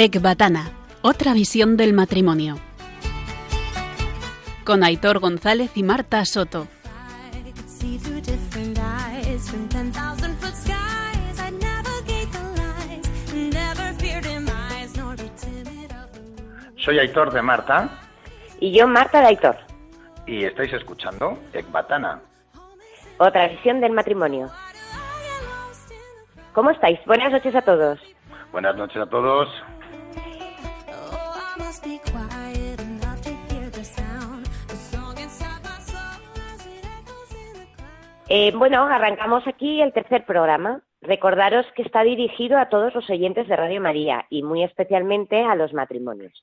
Ecbatana, otra visión del matrimonio. Con Aitor González y Marta Soto. Soy Aitor de Marta. Y yo, Marta de Aitor. Y estáis escuchando Ecbatana. Otra visión del matrimonio. ¿Cómo estáis? Buenas noches a todos. Buenas noches a todos. Eh, bueno, arrancamos aquí el tercer programa. Recordaros que está dirigido a todos los oyentes de Radio María y muy especialmente a los matrimonios.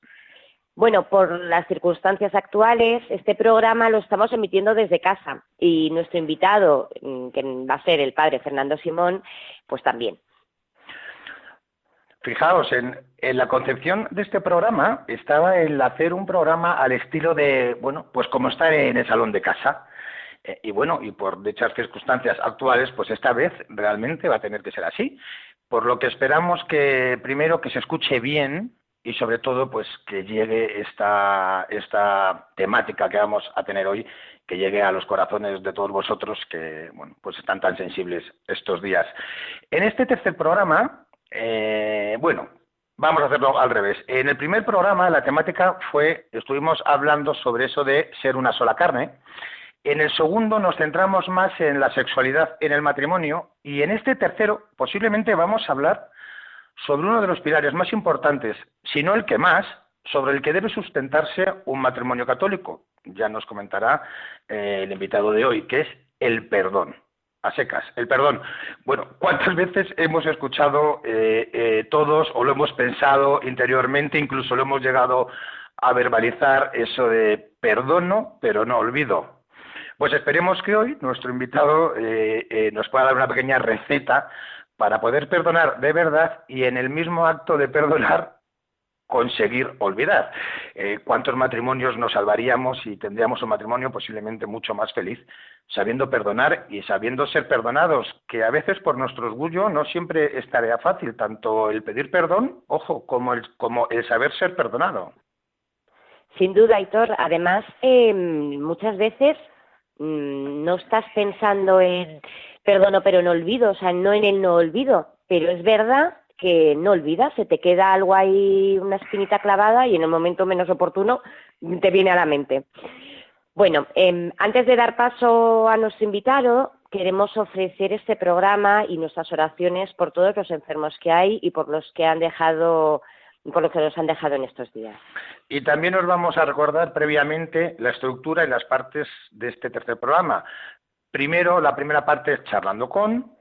Bueno, por las circunstancias actuales, este programa lo estamos emitiendo desde casa y nuestro invitado, mm, que va a ser el padre Fernando Simón, pues también. Fijaos, en, en, la concepción de este programa estaba el hacer un programa al estilo de, bueno, pues como estar en el salón de casa. Eh, y bueno, y por dichas circunstancias actuales, pues esta vez realmente va a tener que ser así. Por lo que esperamos que primero que se escuche bien y sobre todo pues que llegue esta, esta temática que vamos a tener hoy, que llegue a los corazones de todos vosotros que bueno, pues están tan sensibles estos días. En este tercer programa, eh, bueno, vamos a hacerlo al revés. En el primer programa la temática fue, estuvimos hablando sobre eso de ser una sola carne. En el segundo nos centramos más en la sexualidad en el matrimonio y en este tercero posiblemente vamos a hablar sobre uno de los pilares más importantes, si no el que más, sobre el que debe sustentarse un matrimonio católico. Ya nos comentará eh, el invitado de hoy, que es el perdón. A secas, el perdón. Bueno, ¿cuántas veces hemos escuchado eh, eh, todos o lo hemos pensado interiormente, incluso lo hemos llegado a verbalizar eso de perdono, pero no olvido? Pues esperemos que hoy nuestro invitado eh, eh, nos pueda dar una pequeña receta para poder perdonar de verdad y en el mismo acto de perdonar conseguir olvidar. Eh, ¿Cuántos matrimonios nos salvaríamos y tendríamos un matrimonio posiblemente mucho más feliz sabiendo perdonar y sabiendo ser perdonados? Que a veces por nuestro orgullo no siempre es tarea fácil, tanto el pedir perdón, ojo, como el, como el saber ser perdonado. Sin duda, Hitor. Además, eh, muchas veces no estás pensando en perdono pero no olvido, o sea, no en el no olvido, pero es verdad que no olvidas, se te queda algo ahí, una espinita clavada y en el momento menos oportuno te viene a la mente. Bueno, eh, antes de dar paso a nuestro invitado, queremos ofrecer este programa y nuestras oraciones por todos los enfermos que hay y por los que han dejado por lo que nos han dejado en estos días. Y también os vamos a recordar previamente la estructura y las partes de este tercer programa. Primero, la primera parte es charlando con.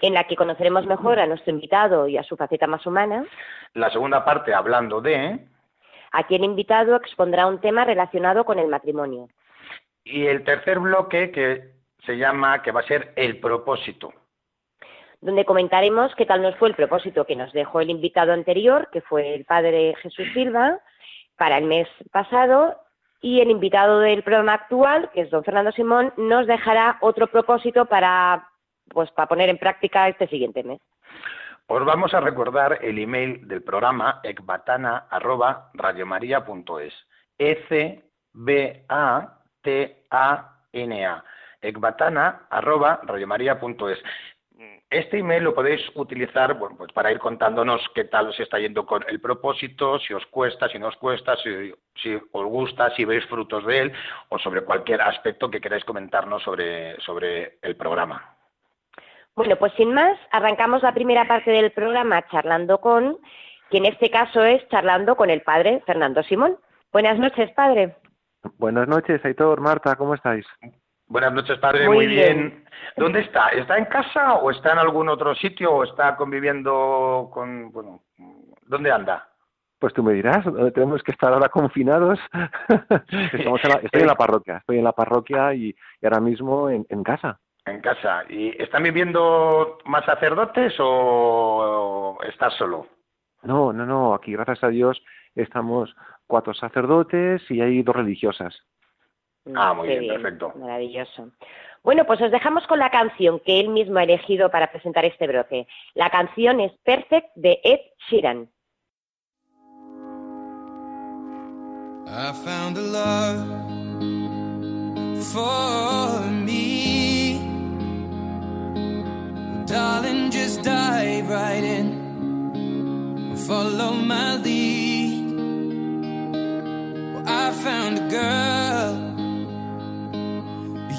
En la que conoceremos mejor a nuestro invitado y a su faceta más humana. La segunda parte, hablando de. Aquí el invitado expondrá un tema relacionado con el matrimonio. Y el tercer bloque, que se llama, que va a ser el propósito donde comentaremos qué tal nos fue el propósito que nos dejó el invitado anterior, que fue el padre Jesús Silva, para el mes pasado, y el invitado del programa actual, que es don Fernando Simón, nos dejará otro propósito para, pues, para poner en práctica este siguiente mes. Os vamos a recordar el email del programa ecbatana@radiomaria.es. E C Este email lo podéis utilizar bueno, pues para ir contándonos qué tal os está yendo con el propósito, si os cuesta, si no os cuesta, si, os gusta, si veis frutos de él o sobre cualquier aspecto que queráis comentarnos sobre, sobre el programa. Bueno, pues sin más, arrancamos la primera parte del programa charlando con, que en este caso es charlando con el padre Fernando Simón. Buenas noches, padre. Buenas noches, Aitor, Marta, ¿cómo estáis? Buenas noches, padre. Muy, bien. ¿Dónde está? ¿Está en casa o está en algún otro sitio o está conviviendo con, bueno, ¿dónde anda? Pues tú me dirás, tenemos que estar ahora confinados. Estamos estoy en la parroquia, estoy en la parroquia y, ahora mismo en, casa. En casa. ¿Y están viviendo más sacerdotes o estás solo? No, no, no. Aquí, gracias a Dios, estamos cuatro sacerdotes y hay dos religiosas. Ah, muy bien, perfecto. Maravilloso. Bueno, pues os dejamos con la canción que él mismo ha elegido para presentar este brote. La canción es Perfect de Ed Sheeran. I found a love for me. Darling, just dive right in. Follow my lead. Well, I found a girl,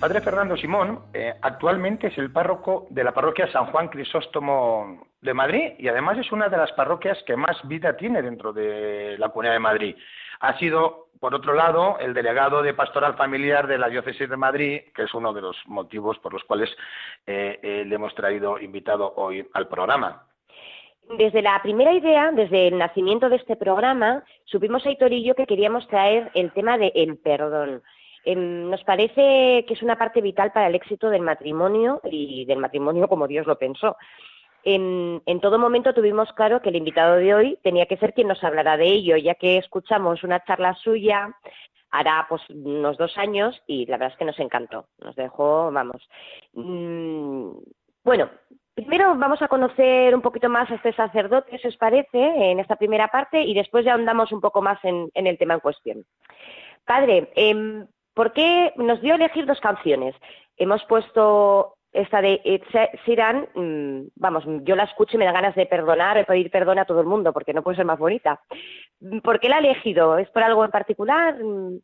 padre Fernando Simón eh, actualmente es el párroco de la parroquia San Juan Crisóstomo de Madrid y además es una de las parroquias que más vida tiene dentro de la Comunidad de Madrid. Ha sido, por otro lado, el delegado de Pastoral Familiar de la Diócesis de Madrid, que es uno de los motivos por los cuales eh, eh, le hemos traído invitado hoy al programa. Desde la primera idea, desde el nacimiento de este programa, supimos Aitor y que queríamos traer el tema del perdón. Em, nos parece que es una parte vital para el éxito del matrimonio y del matrimonio como Dios lo pensó. En, en todo momento tuvimos claro que el invitado de hoy tenía que ser quien nos hablara de ello, ya que escuchamos una charla suya hará pues unos dos años y la verdad es que nos encantó, nos dejó, vamos. Mm, bueno, primero vamos a conocer un poquito más a este sacerdote, si os parece, en esta primera parte y después ya ahondamos un poco más en, en el tema en cuestión. Padre, em, ¿por qué nos dio a elegir dos canciones? Hemos puesto esta de Ed Sheeran, mm, vamos, yo la escucho y me da ganas de perdonar, de pedir perdón a todo el mundo, porque no puede ser más bonita. ¿Por qué la ha elegido? ¿Es por algo en particular? Mm,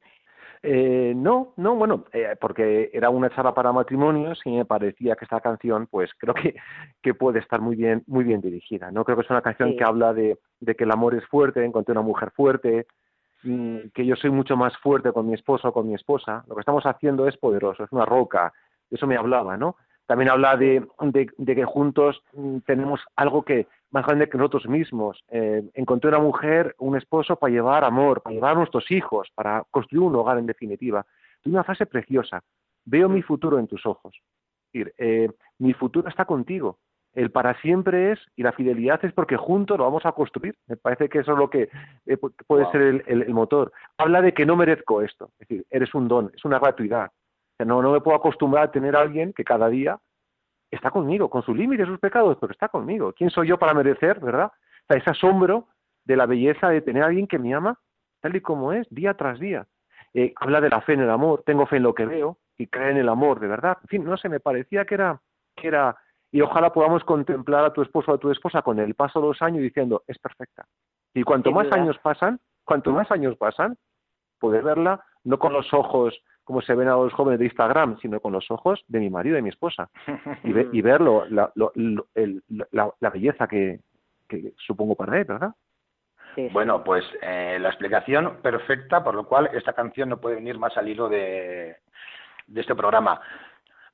Eh, no, no, bueno, eh, porque era una charla para matrimonios y me parecía que esta canción, pues creo que, que puede estar muy bien, muy bien dirigida. No creo que es una canción Sí. que habla de, de que el amor es fuerte, encontré una mujer fuerte, que yo soy mucho más fuerte con mi esposo o con mi esposa. Lo que estamos haciendo es poderoso, es una roca. De eso me hablaba, ¿no? También habla de, de, de que juntos mm, tenemos algo que más grande que nosotros mismos. Eh, encontré una mujer, un esposo para llevar amor, para llevar a nuestros hijos, para construir un hogar en definitiva. Tiene una frase preciosa. Veo mi futuro en tus ojos. Es decir, eh, mi futuro está contigo. El para siempre es, y la fidelidad es porque juntos lo vamos a construir. Me parece que eso es lo que eh, pu- puede Wow. ser el, el- el motor. Habla de que no merezco esto. Es decir, eres un don, es una gratuidad. O sea, no, no me puedo acostumbrar a tener a alguien que cada día está conmigo, con sus límites, sus pecados, pero está conmigo. ¿Quién soy yo para merecer, verdad? O sea, ese asombro de la belleza de tener a alguien que me ama tal y como es, día tras día. Eh, habla de la fe en el amor, tengo fe en lo que veo y cree en el amor, de verdad. En fin, no sé, me parecía que era, que era, y ojalá podamos contemplar a tu esposo o a tu esposa con el paso de los años diciendo, es perfecta. Y cuanto más años pasan, cuanto más años pasan, poder verla no con los ojos como se ven a los jóvenes de Instagram, sino con los ojos de mi marido y de mi esposa. Y, ve- y verlo, la, lo- lo- el- la, la belleza que, que supongo para él, ¿verdad? sí, sí. Bueno, pues eh, la explicación perfecta, por lo cual esta canción no puede venir más al hilo de, de este programa.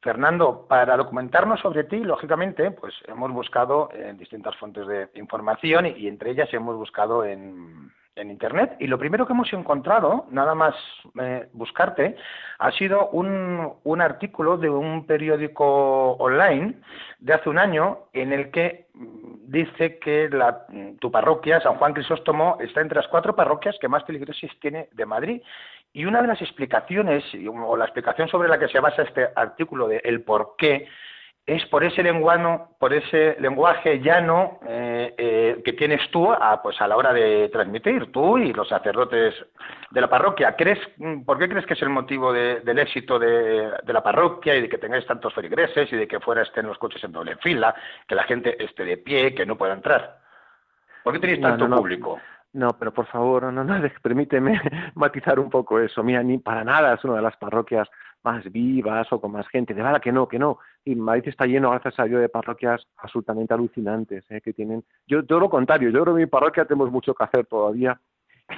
Fernando, para documentarnos sobre ti, lógicamente, pues hemos buscado en distintas fuentes de información y, entre ellas hemos buscado en, en Internet. Y lo primero que hemos encontrado, nada más eh, buscarte, ha sido un, un artículo de un periódico online de hace un año en el que mm, dice que la- tu parroquia, San Juan Crisóstomo, está entre las cuatro parroquias que más feligreses tiene de Madrid. Y una de las explicaciones, o la explicación sobre la que se basa este artículo de el por qué, es por ese lenguano, por ese lenguaje llano eh, eh, que tienes tú a, pues a la hora de transmitir, tú y los sacerdotes de la parroquia. ¿Crees, ¿Por qué crees que es el motivo del éxito de, la parroquia y de que tengáis tantos feligreses y de que fuera estén los coches en doble fila, que la gente esté de pie, que no pueda entrar? ¿Por qué tenéis tanto público? No, pero por favor, no, no, permíteme matizar un poco eso. Mira, ni para nada es una de las parroquias más vivas o con más gente. De verdad que no, que no. Y Madrid está lleno, gracias a Dios, de parroquias absolutamente alucinantes, ¿eh? que tienen... Yo, todo lo contrario, yo creo que en mi parroquia tenemos mucho que hacer todavía.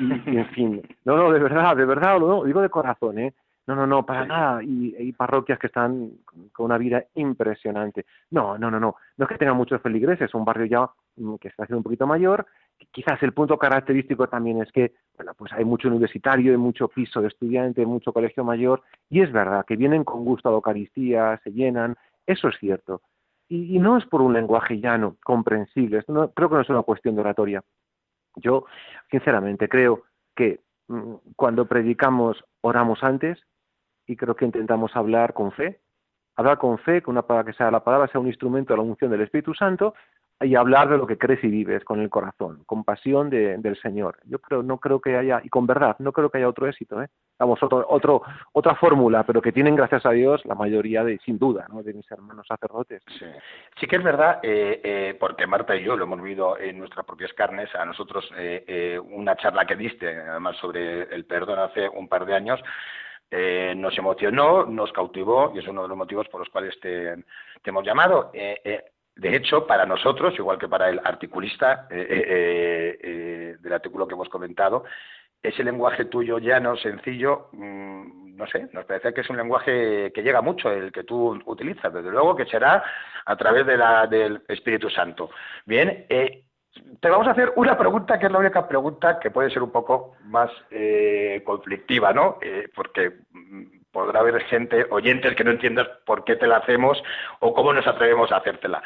Y, en fin, no, no, de verdad, de verdad, lo digo de corazón, ¿eh? No, no, no, para nada. Y hay parroquias que están con una vida impresionante. No, no, no, no. No es que tenga muchos feligreses, es un barrio ya mm, que está haciendo un poquito mayor. Quizás el punto característico también es que, bueno, pues hay mucho universitario, hay mucho piso de estudiante, mucho colegio mayor, y es verdad que vienen con gusto a la Eucaristía, se llenan, eso es cierto. Y, no es por un lenguaje llano, comprensible, no, creo que no es una cuestión de oratoria. Yo, sinceramente, creo que mm, cuando predicamos oramos antes, y creo que intentamos hablar con fe, hablar con fe, que, una, que sea la palabra sea un instrumento de la unción del Espíritu Santo y hablar de lo que crees y vives con el corazón, con pasión del Señor. Yo creo, no creo que haya, y con verdad, no creo que haya otro éxito, ¿eh? Vamos, otro, otro, otra fórmula, pero que tienen, gracias a Dios, la mayoría de, sin duda, ¿no? de mis hermanos sacerdotes. Sí, sí que es verdad, eh, eh, porque Marta y yo lo hemos vivido en nuestras propias carnes, a nosotros eh, una charla que diste, además sobre el perdón hace un par de años, eh, nos emocionó, nos cautivó y es uno de los motivos por los cuales te, hemos llamado. Eh, eh, de hecho, para nosotros, igual que para el articulista del artículo que hemos comentado, ese lenguaje tuyo llano, sencillo, mm, no sé, nos parece que es un lenguaje que llega mucho, el que tú utilizas, desde luego que será a través de la, del Espíritu Santo. Bien, te vamos a hacer una pregunta que es la única pregunta que puede ser un poco más eh, conflictiva, ¿no? Eh, porque mm, podrá haber gente, oyentes que no entiendas por qué te la hacemos o cómo nos atrevemos a hacértela.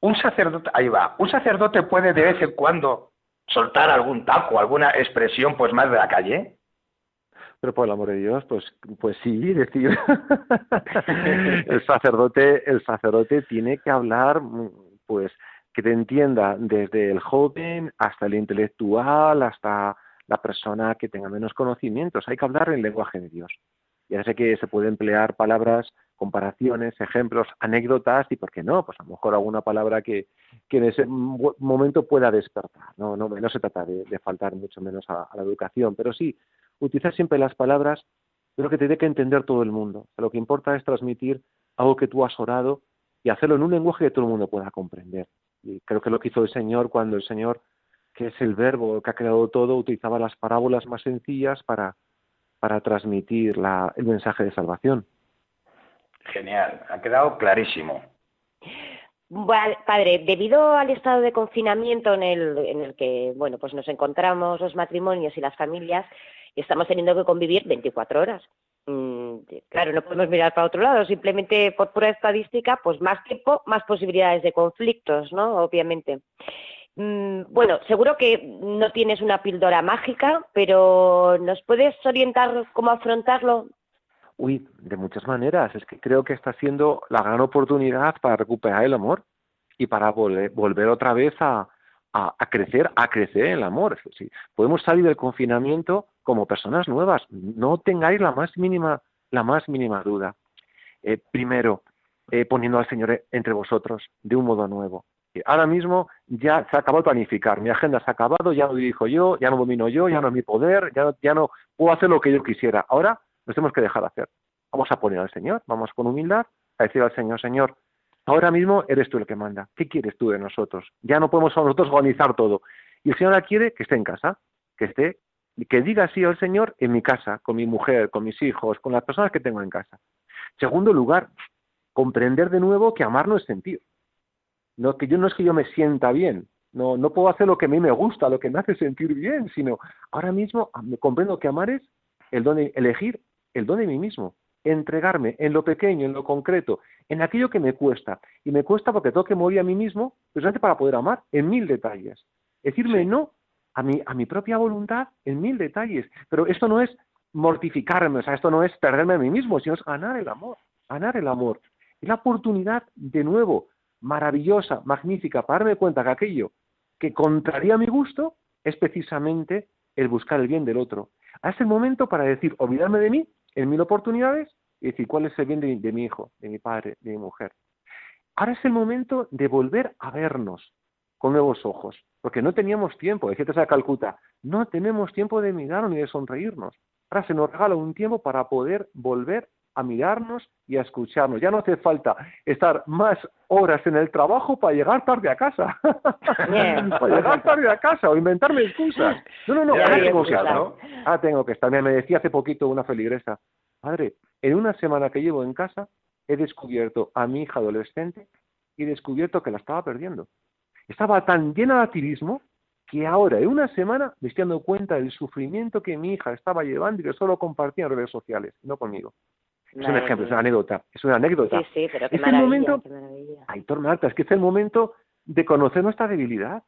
Un sacerdote, ahí va, un sacerdote puede de vez en cuando soltar algún taco, alguna expresión pues más de la calle. Pero por el amor de Dios, pues, pues sí, decir, el sacerdote, el sacerdote tiene que hablar, mm, pues, que te entienda desde el joven hasta el intelectual, hasta la persona que tenga menos conocimientos. Hay que hablar en lenguaje de Dios. Ya sé que se puede emplear palabras, comparaciones, ejemplos, anécdotas y, ¿por qué no? Pues a lo mejor alguna palabra que, que en ese momento pueda despertar. No, no, se trata de, faltar mucho menos a, la educación, pero sí, utilizar siempre las palabras, pero que te dé que entender todo el mundo. Lo que importa es transmitir algo que tú has orado y hacerlo en un lenguaje que todo el mundo pueda comprender. Y creo que lo que hizo el Señor cuando el Señor, que es el verbo que ha creado todo, utilizaba las parábolas más sencillas para, para transmitir la, el mensaje de salvación. Genial, ha quedado clarísimo. padre, debido al estado de confinamiento en el, en el que bueno, pues nos encontramos los matrimonios y las familias, estamos teniendo que convivir 24 horas. Mm, claro, no podemos mirar para otro lado, simplemente por pura estadística, pues más tiempo, más posibilidades de conflictos, ¿no? Obviamente. Mm, bueno, seguro que no tienes una píldora mágica, pero ¿nos puedes orientar cómo afrontarlo? Uy, de muchas maneras. Es que creo que está siendo la gran oportunidad para recuperar el amor y para volver, otra vez a, crecer, a crecer el amor. Sí, podemos salir del confinamiento como personas nuevas. No tengáis la más mínima, la más mínima duda. Eh, primero, eh, poniendo al Señor entre vosotros de un modo nuevo. Eh, ahora mismo ya se acabó de planificar, mi agenda se ha acabado, ya no dirijo yo, ya no domino yo, ya no es mi poder, ya no, ya no puedo hacer lo que yo quisiera. Ahora nos tenemos que dejar hacer. Vamos a poner al Señor, vamos con humildad a decir al Señor, Señor, ahora mismo eres tú el que manda. ¿Qué quieres tú de nosotros? Ya no podemos nosotros organizar todo. Y el Señor quiere que esté en casa, que esté que diga así al Señor en mi casa, con mi mujer, con mis hijos, con las personas que tengo en casa. Segundo lugar, comprender de nuevo que amar no es sentir. No, que yo no es que yo me sienta bien, no, no puedo hacer lo que a mí me gusta, lo que me hace sentir bien, sino ahora mismo me comprendo que amar es el don de elegir el don de mí mismo, entregarme en lo pequeño, en lo concreto, en aquello que me cuesta. Y me cuesta porque tengo que morir a mí mismo precisamente para poder amar en mil detalles. Decirme no a mi, a mi propia voluntad en mil detalles. Pero esto no es mortificarme, o sea, esto no es perderme a mí mismo, sino es ganar el amor, ganar el amor. Es la oportunidad, de nuevo, maravillosa, magnífica, para darme cuenta que aquello que contraría mi gusto es precisamente el buscar el bien del otro. Ahora es el momento para decir, olvidarme de mí en mil oportunidades y decir cuál es el bien de, de mi hijo, de mi padre, de mi mujer. Ahora es el momento de volver a vernos con nuevos ojos, porque no teníamos tiempo, decía Teresa Calcuta, no tenemos tiempo de mirarnos ni de sonreírnos. Ahora se nos regala un tiempo para poder volver a mirarnos y a escucharnos. Ya no hace falta estar más horas en el trabajo para llegar tarde a casa. para llegar tarde a casa o inventarme excusas. No, no, no, ahora tengo que estar. Ah, tengo que estar. Me decía hace poquito una feligresa, padre, en una semana que llevo en casa he descubierto a mi hija adolescente y he descubierto que la estaba perdiendo. Estaba tan llena de activismo que ahora, en una semana, me estoy dando cuenta del sufrimiento que mi hija estaba llevando y que solo compartía en redes sociales, no conmigo. Es un ejemplo, es una anécdota. Es una anécdota. Sí, sí, pero qué es el maravilla, momento, qué maravilla. Aitor Marta, es que es el momento de conocer nuestra debilidad,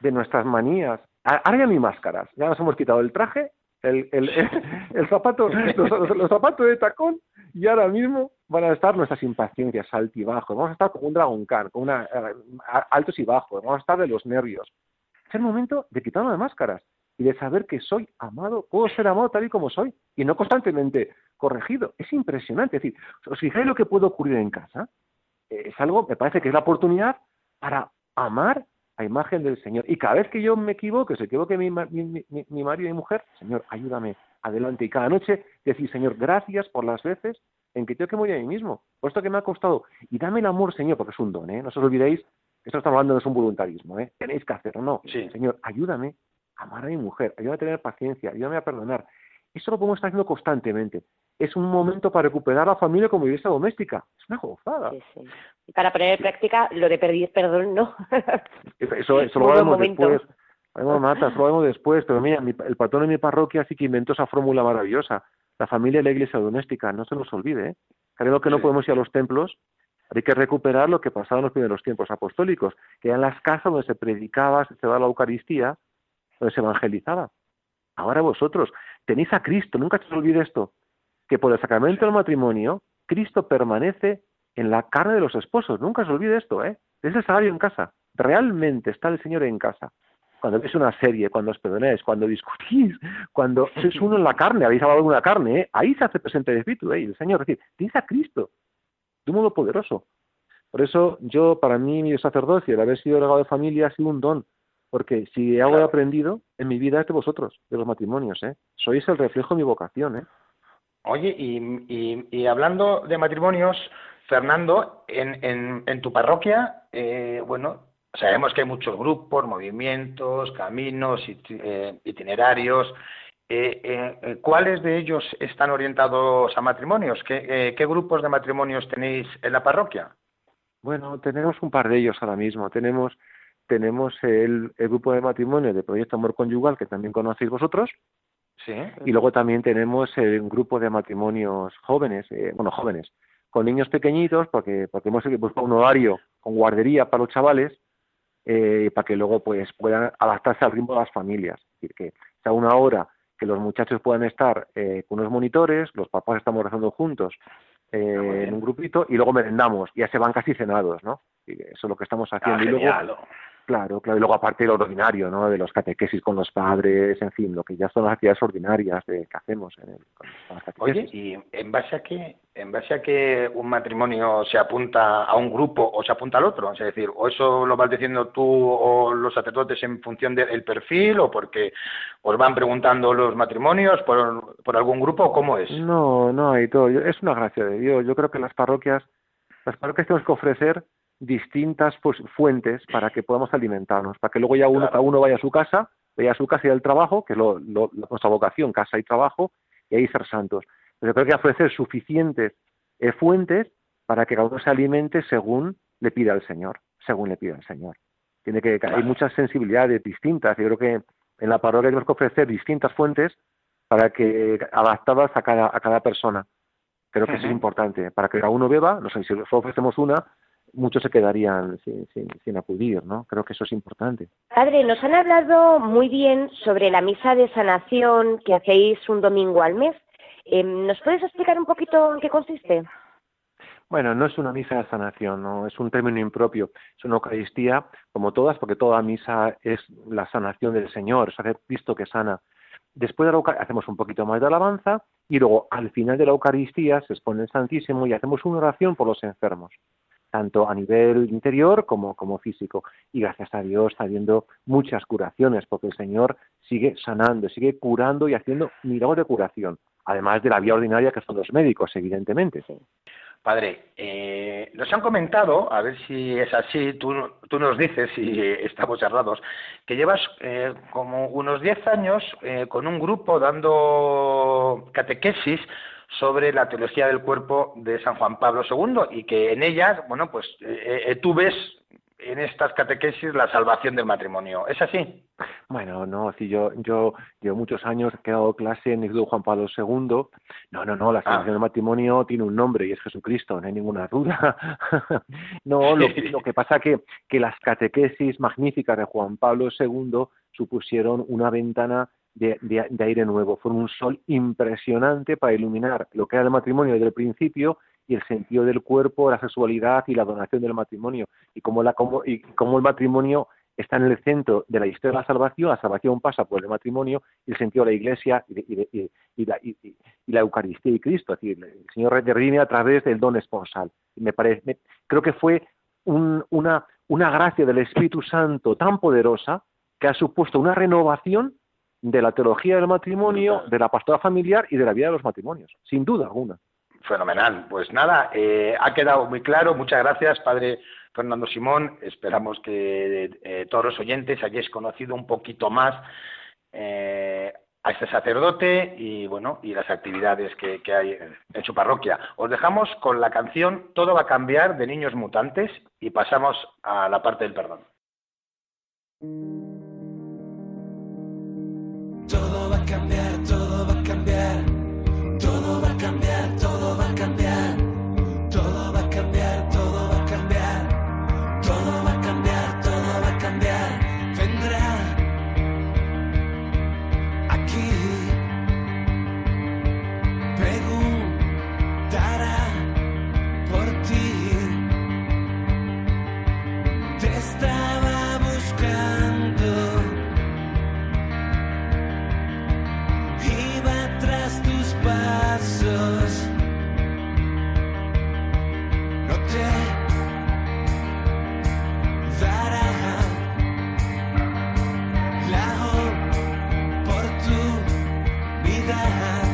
de nuestras manías. Ahora ya no hay máscaras, ya nos hemos quitado el traje, el, el, el zapato, los zapatos de tacón, y ahora mismo van a estar nuestras impaciencias, altibajos. Vamos a estar como un Dragon Khan, con una, eh, altos y bajos, vamos a estar de los nervios. Es el momento de quitarnos las máscaras y de saber que soy amado, puedo ser amado tal y como soy, y no constantemente corregido. Es impresionante. Es decir, ¿os fijáis lo que puede ocurrir en casa? Eh, Es algo, me parece que es la oportunidad para amar a imagen del Señor. Y cada vez que yo me equivoque, se equivoque mi, mi- mi marido y mi mujer, Señor, ayúdame, adelante. Y cada noche decir, Señor, gracias por las veces en que tengo que morir a mí mismo, por esto que me ha costado. Y dame el amor, Señor, porque es un don, ¿eh? No os olvidéis, esto estamos hablando no es un voluntarismo, ¿eh? Tenéis que hacerlo, no. Sí. Señor, ayúdame a amar a mi mujer, ayúdame a tener paciencia, ayúdame a perdonar. Eso lo podemos estar haciendo constantemente. Es un momento para recuperar la familia como iglesia doméstica. Es una gozada. Sí, sí. Y para poner en práctica lo de pedir perdón, no. Eso, eso lo haremos después. Haremos Marta, eso lo haremos después. Pero mira, mi- el patrón de mi parroquia sí que inventó esa fórmula maravillosa. La familia y la iglesia doméstica. No se nos olvide. ¿eh? Creo que no podemos ir a los templos. Hay que recuperar lo que pasaba en los primeros tiempos apostólicos, que eran las casas donde se predicaba, se celebraba la Eucaristía, donde se evangelizaba. Ahora vosotros tenéis a Cristo, nunca se os olvide esto, que por el sacramento del matrimonio, Cristo permanece en la carne de los esposos. Nunca se olvide esto, ¿eh? Es el salario en casa. Realmente está el Señor en casa. Cuando veis una serie, cuando os perdonáis, cuando discutís, cuando sois uno en la carne, habéis hablado de una carne, ¿eh? ahí se hace presente el Espíritu, ¿eh? El Señor. Es decir, tenéis a Cristo de un modo poderoso. Por eso yo, para mí, mi sacerdocio, el haber sido delegado de familia ha sido un don. Porque si algo he aprendido en mi vida es de vosotros, de los matrimonios, ¿eh? Sois el reflejo de mi vocación, ¿eh? Oye, y, y- y hablando de matrimonios, Fernando, en, en, en tu parroquia, eh, bueno, sabemos que hay muchos grupos, movimientos, caminos, eh, itinerarios. Eh, eh, ¿Cuáles de ellos están orientados a matrimonios? ¿Qué, qué grupos de matrimonios tenéis en la parroquia? Bueno, tenemos un par de ellos ahora mismo. Tenemos tenemos el, el grupo de matrimonio de Proyecto Amor Conyugal, que también conocéis vosotros, Sí. y luego también tenemos el grupo de matrimonios jóvenes, eh, bueno, jóvenes, con niños pequeñitos, porque, porque hemos buscado un horario con guardería para los chavales, eh, para que luego pues puedan adaptarse al ritmo de las familias. Es decir, que sea una hora que los muchachos puedan estar eh, con unos monitores, los papás estamos rezando juntos eh, Ah, en un grupito, y luego merendamos, y ya se van casi cenados, ¿no? Y eso es lo que estamos haciendo. Ah, y luego. Claro, claro, y luego aparte lo ordinario, ¿no? De los catequesis con los padres, en fin, lo que ya son las actividades ordinarias de, que hacemos en el- con las Oye. ¿y en base a qué, en base a que un matrimonio se apunta a un grupo o se apunta al otro? Es decir, o eso lo vas diciendo tú o los sacerdotes en función del perfil o porque os van preguntando los matrimonios por, por algún grupo o cómo es? No, no, hay todo. Es una gracia de Dios. Yo creo que las parroquias, las parroquias tenemos que ofrecer distintas pues, fuentes para que podamos alimentarnos, para que luego ya uno, Claro. cada uno vaya a su casa, vaya a su casa y al trabajo, que es lo, lo- nuestra vocación, casa y trabajo, y ahí ser santos. Pero creo que ofrecer suficientes eh, fuentes para que cada uno se alimente según le pida al Señor, según le pida al Señor. Tiene que, hay muchas sensibilidades distintas. Yo creo que en la parroquia tenemos que ofrecer distintas fuentes para que adaptadas a cada, a cada persona. Creo que eso es importante. Para que cada uno beba, no sé, si solo ofrecemos una, muchos se quedarían sin, sin, sin acudir, ¿no? Creo que eso es importante. Padre, nos han hablado muy bien sobre la misa de sanación que hacéis un domingo al mes. Eh, ¿Nos puedes explicar un poquito en qué consiste? Bueno, no es una misa de sanación, no es un término impropio, es una Eucaristía como todas, porque toda misa es la sanación del Señor, es hacer Cristo que sana. después de la Eucaristía hacemos un poquito más de alabanza y luego al final de la Eucaristía se expone el Santísimo y hacemos una oración por los enfermos, tanto a nivel interior como, como físico. Y gracias a Dios está habiendo muchas curaciones, porque el Señor sigue sanando, sigue curando y haciendo milagros de curación, además de la vía ordinaria que son los médicos, evidentemente. Padre, eh, nos han comentado, a ver si es así, tú, tú nos dices si estamos errados, que llevas eh, como unos 10 años eh, con un grupo dando catequesis sobre la teología del cuerpo de San Juan Pablo II y que en ellas, bueno, pues eh, tú ves en estas catequesis la salvación del matrimonio. ¿Es así? Bueno, no, si yo, yo llevo muchos años he dado clase en el Instituto Juan Pablo II. No, no, no, la salvación Ah. del matrimonio tiene un nombre y es Jesucristo, no hay ninguna duda. no, lo, lo que pasa que, que las catequesis magníficas de Juan Pablo II supusieron una ventana de, de- de aire nuevo, fueron un sol impresionante para iluminar lo que era el matrimonio desde el principio y el sentido del cuerpo, la sexualidad y la donación del matrimonio y cómo, la, cómo, y cómo el matrimonio está en el centro de la historia de la salvación, la salvación pasa por el matrimonio y el sentido de la iglesia y, de- y de- y- la, y- y- y la Eucaristía y Cristo, es decir, el Señor redime a través del don esponsal. Me parece, me- creo que fue un- una, una gracia del Espíritu Santo tan poderosa que ha supuesto una renovación de la teología del matrimonio, de la pastora familiar y de la vida de los matrimonios, sin duda alguna. Fenomenal. Pues nada, eh, ha quedado muy claro. Muchas gracias, Padre Fernando Simón. Esperamos que eh, todos los oyentes hayáis conocido un poquito más eh, a este sacerdote y bueno y las actividades que, que hay en, su parroquia. Os dejamos con la canción Todo va a cambiar de Niños Mutantes y pasamos a la parte del perdón. Todo va a cambiar, todo oportunidad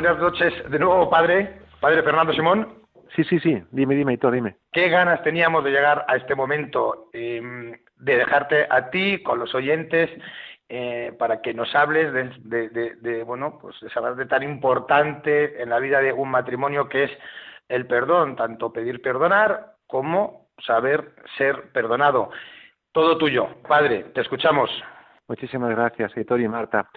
Buenas noches de nuevo, Padre. Padre Fernando Simón. Sí, sí, sí, dime, dime, Hitor, dime. Qué ganas teníamos de llegar a este momento, eh, de dejarte a ti con los oyentes eh, para que nos hables de, de- de- de, bueno, pues de saber de tan importante en la vida de un matrimonio que es el perdón, tanto pedir perdonar como saber ser perdonado. Todo tuyo, Padre, te escuchamos. Muchísimas gracias, Hitor y Marta.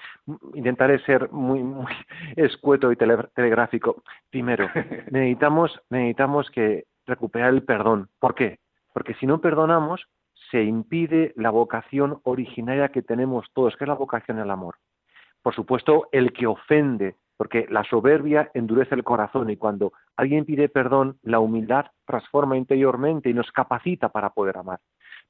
Intentaré ser muy, muy escueto y tele- telegráfico. Primero, necesitamos, necesitamos que recuperar el perdón. ¿Por qué? Porque si no perdonamos, se impide la vocación originaria que tenemos todos, que es la vocación al amor. Por supuesto, el que ofende, porque la soberbia endurece el corazón y cuando alguien pide perdón, la humildad transforma interiormente y nos capacita para poder amar.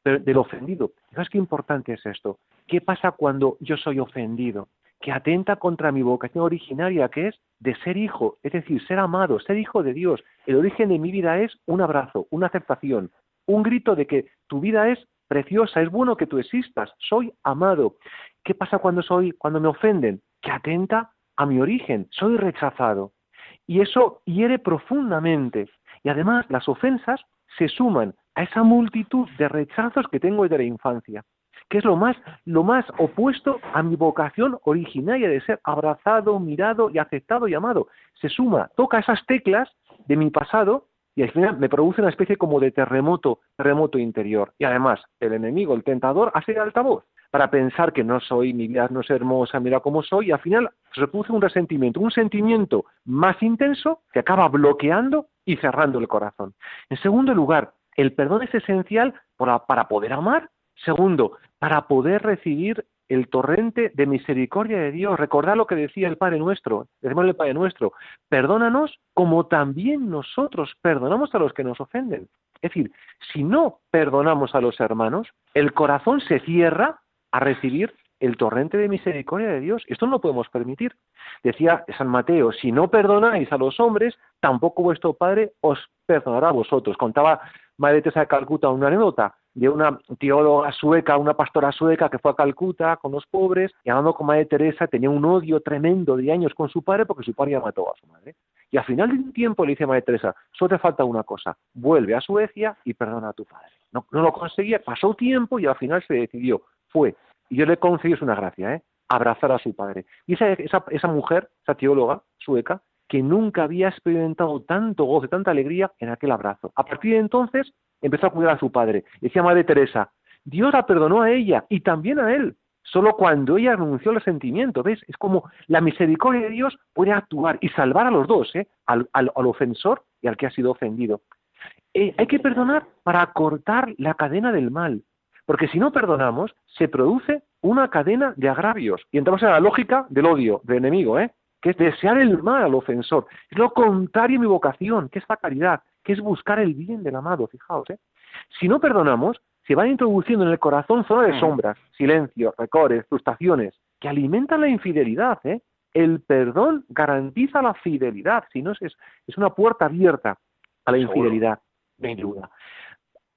Del ofendido, ¿sabes qué importante es esto? ¿Qué pasa cuando yo soy ofendido? Que atenta contra mi vocación originaria, que es de ser hijo, es decir, ser amado, ser hijo de Dios. El origen de mi vida es un abrazo, una aceptación, un grito de que tu vida es preciosa, es bueno que tú existas, soy amado. ¿Qué pasa cuando soy, cuando me ofenden? Que atenta a mi origen, soy rechazado. Y eso hiere profundamente. Y además las ofensas se suman a esa multitud de rechazos que tengo desde la infancia, que es lo más, lo más opuesto a mi vocación originaria de ser abrazado, mirado y aceptado y amado. Se suma, toca esas teclas de mi pasado y al final me produce una especie como de terremoto, terremoto interior. Y además, el enemigo, el tentador, hace altavoz para pensar que no soy, mi vida no es hermosa, mira cómo soy, y al final se produce un resentimiento, un sentimiento más intenso que acaba bloqueando y cerrando el corazón. En segundo lugar, el perdón es esencial para, poder amar. Segundo, para poder recibir el torrente de misericordia de Dios. Recordad lo que decía el Padre nuestro, decimos el Padre nuestro, perdónanos como también nosotros perdonamos a los que nos ofenden. Es decir, si no perdonamos a los hermanos, el corazón se cierra a recibir el torrente de misericordia de Dios. Esto no lo podemos permitir. Decía San Mateo, si no perdonáis a los hombres, tampoco vuestro Padre os perdonará a vosotros. Contaba Madre Teresa de Calcuta una anécdota de una teóloga sueca, una pastora sueca que fue a Calcuta con los pobres y hablando con Madre Teresa tenía un odio tremendo de años con su padre porque su padre ya mató a su madre. Y al final de un tiempo le dice a Madre Teresa, solo te falta una cosa, vuelve a Suecia y perdona a tu padre. No, lo conseguía, pasó tiempo y al final se decidió, fue. Y yo le concedí, es una gracia, ¿eh? abrazar a su padre. Y esa, esa, esa mujer, esa teóloga sueca, que nunca había experimentado tanto gozo, tanta alegría en aquel abrazo. A partir de entonces empezó a cuidar a su padre. Decía Madre Teresa, Dios la perdonó a ella y también a él, solo cuando ella renunció al sentimiento. ¿Ves? Es como la misericordia de Dios puede actuar y salvar a los dos, ¿eh? al, al, al ofensor y al que ha sido ofendido. Eh, hay que perdonar para cortar la cadena del mal, porque si no perdonamos, se produce una cadena de agravios y entramos en la lógica del odio, del enemigo, ¿eh? Que es desear el mal al ofensor. Es lo contrario a mi vocación, que es la caridad, que es buscar el bien del amado, fijaos. ¿eh? Si no perdonamos, se van introduciendo en el corazón zona de sombras, silencios, recores, frustraciones, que alimentan la infidelidad. ¿eh? El perdón garantiza la fidelidad, si no es, es una puerta abierta a la infidelidad, sin duda.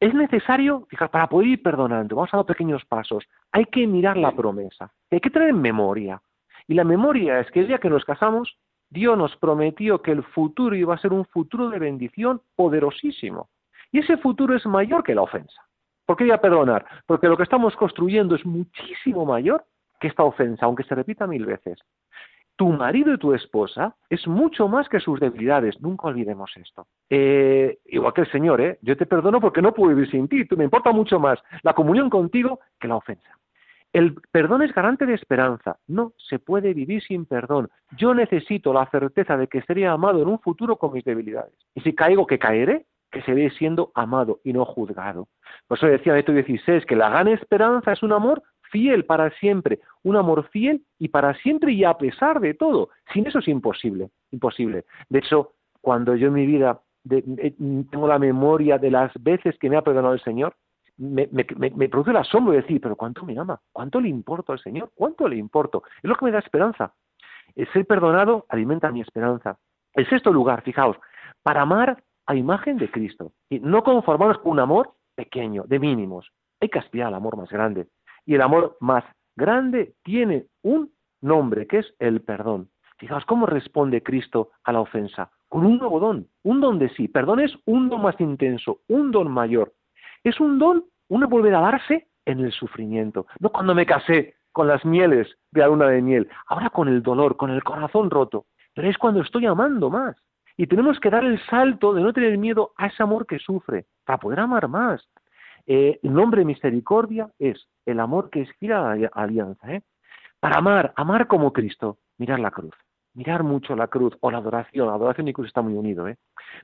Es necesario, fijar, para poder ir perdonando, vamos a dar pequeños pasos, hay que mirar la promesa, hay que tener en memoria. Y la memoria es que el día que nos casamos, Dios nos prometió que el futuro iba a ser un futuro de bendición poderosísimo. Y ese futuro es mayor que la ofensa. ¿Por qué voy a perdonar? Porque lo que estamos construyendo es muchísimo mayor que esta ofensa, aunque se repita mil veces. Tu marido y tu esposa es mucho más que sus debilidades, nunca olvidemos esto. Eh, igual que el Señor, ¿eh? yo te perdono porque no puedo vivir sin ti, tú me importa mucho más la comunión contigo que la ofensa. El perdón es garante de esperanza. No se puede vivir sin perdón. Yo necesito la certeza de que seré amado en un futuro con mis debilidades. Y si caigo, que caeré, que seré siendo amado y no juzgado. Por eso decía Beto XVI que la gran esperanza es un amor fiel para siempre, un amor fiel y para siempre y a pesar de todo. Sin eso es imposible, imposible. De hecho, cuando yo en mi vida tengo la memoria de las veces que me ha perdonado el Señor, me, me, produce el asombro de decir, pero ¿cuánto me ama? ¿Cuánto le importo al Señor? ¿Cuánto le importo? Es lo que me da esperanza. El ser perdonado alimenta mi esperanza. El sexto lugar, fijaos, para amar a imagen de Cristo. Y no conformarnos con un amor pequeño, de mínimos. Hay que aspirar al amor más grande. Y el amor más grande tiene un nombre, que es el perdón. Fijaos cómo responde Cristo a la ofensa. Con un nuevo don, un don de sí. Perdón es un don más intenso, un don mayor. Es un don, uno volver a darse en el sufrimiento. No cuando me casé con las mieles de la luna de miel, ahora con el dolor, con el corazón roto. Pero es cuando estoy amando más. Y tenemos que dar el salto de no tener miedo a ese amor que sufre, para poder amar más. Eh, el nombre de misericordia es el amor que inspira la alianza. ¿eh? Para amar, amar como Cristo, mirar la cruz. Mirar mucho la cruz o la adoración. La adoración y cruz está muy unido. ¿eh?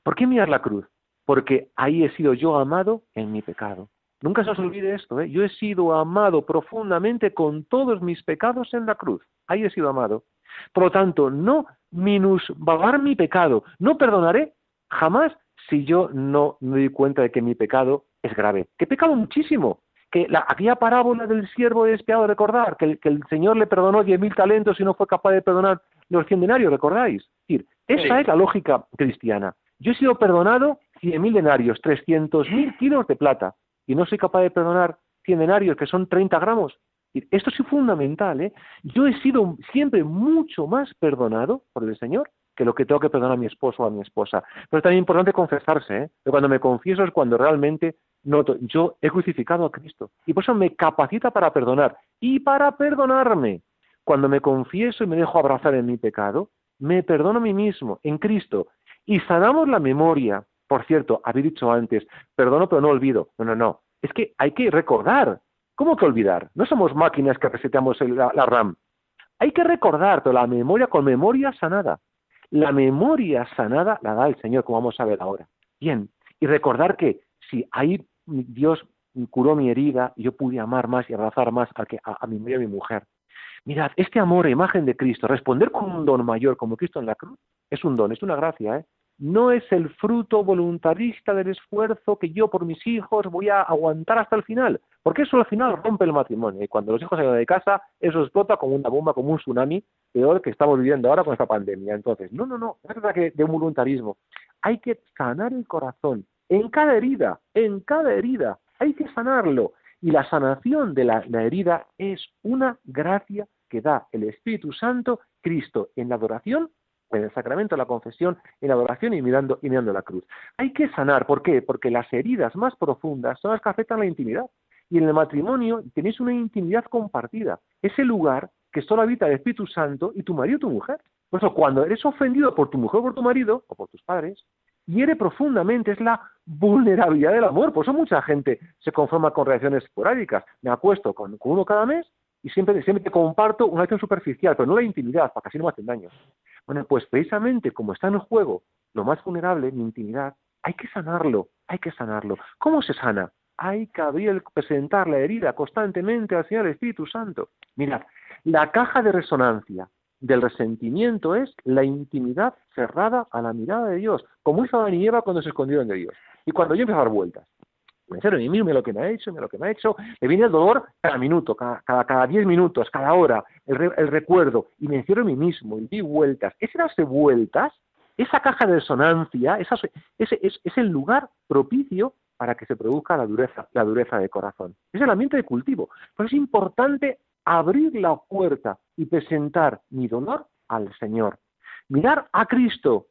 ¿Por qué mirar la cruz? Porque ahí he sido yo amado en mi pecado. Nunca se os olvide esto, ¿eh? yo he sido amado profundamente con todos mis pecados en la cruz. Ahí he sido amado. Por lo tanto, no minusvagar mi pecado, no perdonaré jamás si yo no me doy cuenta de que mi pecado es grave. Que he pecado muchísimo. Que la, aquella parábola del siervo despiado, recordar, que el, que el Señor le perdonó diez mil talentos y no fue capaz de perdonar los cien denarios, ¿recordáis? Es decir, esa es la lógica cristiana. Yo he sido perdonado 100.000 denarios, 300.000 kilos de plata, y no soy capaz de perdonar 100 denarios, que son 30 gramos. Esto es fundamental. ¿eh? Yo he sido siempre mucho más perdonado por el Señor que lo que tengo que perdonar a mi esposo o a mi esposa. Pero es también importante confesarse, ¿eh? cuando me confieso es cuando realmente noto, yo he crucificado a Cristo. Y por eso me capacita para perdonar y para perdonarme. Cuando me confieso y me dejo abrazar en mi pecado, me perdono a mí mismo, en Cristo. Y sanamos la memoria. Por cierto, había dicho antes, perdono pero no olvido. No, no, no. Es que hay que recordar. ¿Cómo que olvidar? No somos máquinas que reseteamos la, la RAM. Hay que recordar, la memoria con memoria sanada. La memoria sanada la da el Señor, como vamos a ver ahora. Bien, y recordar que si ahí Dios curó mi herida yo pude amar más y abrazar más a, que, a, mi a mi mujer. Mirad, este amor, imagen de Cristo, responder con un don mayor como Cristo en la cruz, es un don, es una gracia, ¿eh? No es el fruto voluntarista del esfuerzo que yo por mis hijos voy a aguantar hasta el final, porque eso al final rompe el matrimonio y cuando los hijos salen de casa eso explota como una bomba, como un tsunami, peor que estamos viviendo ahora con esta pandemia. Entonces, no, no, no, no que de un voluntarismo, hay que sanar el corazón en cada herida, en cada herida, hay que sanarlo y la sanación de la, la herida es una gracia que da el Espíritu Santo, Cristo, en la adoración en el sacramento la confesión, en la adoración y mirando, y la cruz. Hay que sanar, ¿por qué? Porque las heridas más profundas son las que afectan la intimidad. Y en el matrimonio tenéis una intimidad compartida, ese lugar que solo habita el Espíritu Santo y tu marido o tu mujer. Por eso, cuando eres ofendido por tu mujer o por tu marido, o por tus padres, hiere profundamente, es la vulnerabilidad del amor. Por eso mucha gente se conforma con reacciones esporádicas. Me acuesto con, con uno cada mes y siempre, siempre te comparto una acción superficial, pero no la intimidad, para que así no me hacen daño. Bueno, pues precisamente como está en juego lo más vulnerable, mi intimidad, hay que sanarlo, hay que sanarlo. ¿Cómo se sana? Hay que abrir, presentar la herida constantemente al Señor Espíritu Santo. Mirad, la caja de resonancia del resentimiento es la intimidad cerrada a la mirada de Dios, como hizo Adán y Eva cuando se escondieron de Dios. Y cuando yo empecé a dar vueltas, me y mira lo que me ha hecho, mira lo que me ha hecho, me viene el dolor cada minuto, cada, cada, diez minutos, cada hora, el, recuerdo, y me encierro en mí mismo, y di vueltas. Ese darse vueltas, esa caja de resonancia, ese, es, el lugar propicio para que se produzca la dureza, la dureza de corazón. Es el ambiente de cultivo. Pero es importante abrir la puerta y presentar mi dolor al Señor. Mirar a Cristo,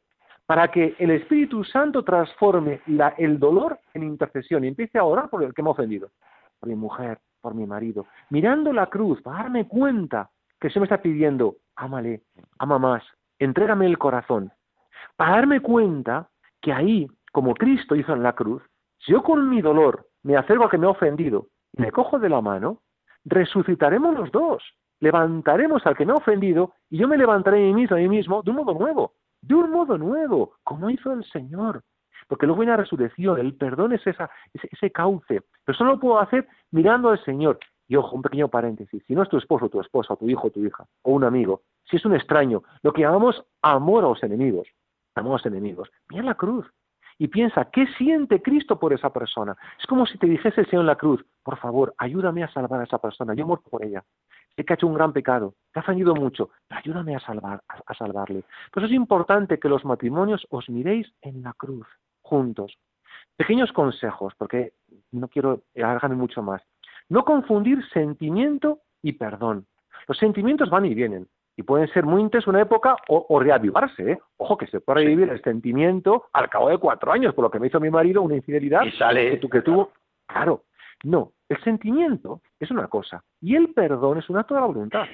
para que el Espíritu Santo transforme el dolor en intercesión y empiece a orar por el que me ha ofendido, por mi mujer, por mi marido, mirando la cruz, para darme cuenta que se me está pidiendo, ámale, ama más, entrégame el corazón, para darme cuenta que ahí, como Cristo hizo en la cruz, si yo con mi dolor me acerco a que me ha ofendido y me cojo de la mano, resucitaremos los dos, levantaremos al que me ha ofendido y yo me levantaré a mí mismo, a mí mismo de un modo nuevo, de un modo nuevo, como hizo el Señor. Porque luego en la resurrección, el perdón es esa, ese, cauce. Pero solo lo puedo hacer mirando al Señor. Y ojo, un pequeño paréntesis. Si no es tu esposo, tu esposa, tu hijo, tu hija, o un amigo, si es un extraño, lo que llamamos amor a los enemigos, amor a los enemigos, mira la cruz y piensa, ¿qué siente Cristo por esa persona? Es como si te dijese el Señor en la cruz, por favor, ayúdame a salvar a esa persona, yo muerto por ella sé que ha hecho un gran pecado, te ha fallado mucho, pero ayúdame a, salvar, a, salvarle. Por eso es importante que los matrimonios os miréis en la cruz, juntos. Pequeños consejos, porque no quiero alargarme mucho más. No confundir sentimiento y perdón. Los sentimientos van y vienen y pueden ser muy intensos una época o, reavivarse. ¿eh? Ojo, que se puede revivir el sentimiento al cabo de cuatro años, por lo que me hizo mi marido, una infidelidad y sale... que, que tuvo. Claro, no, el sentimiento es una cosa y el perdón es un acto de la voluntad,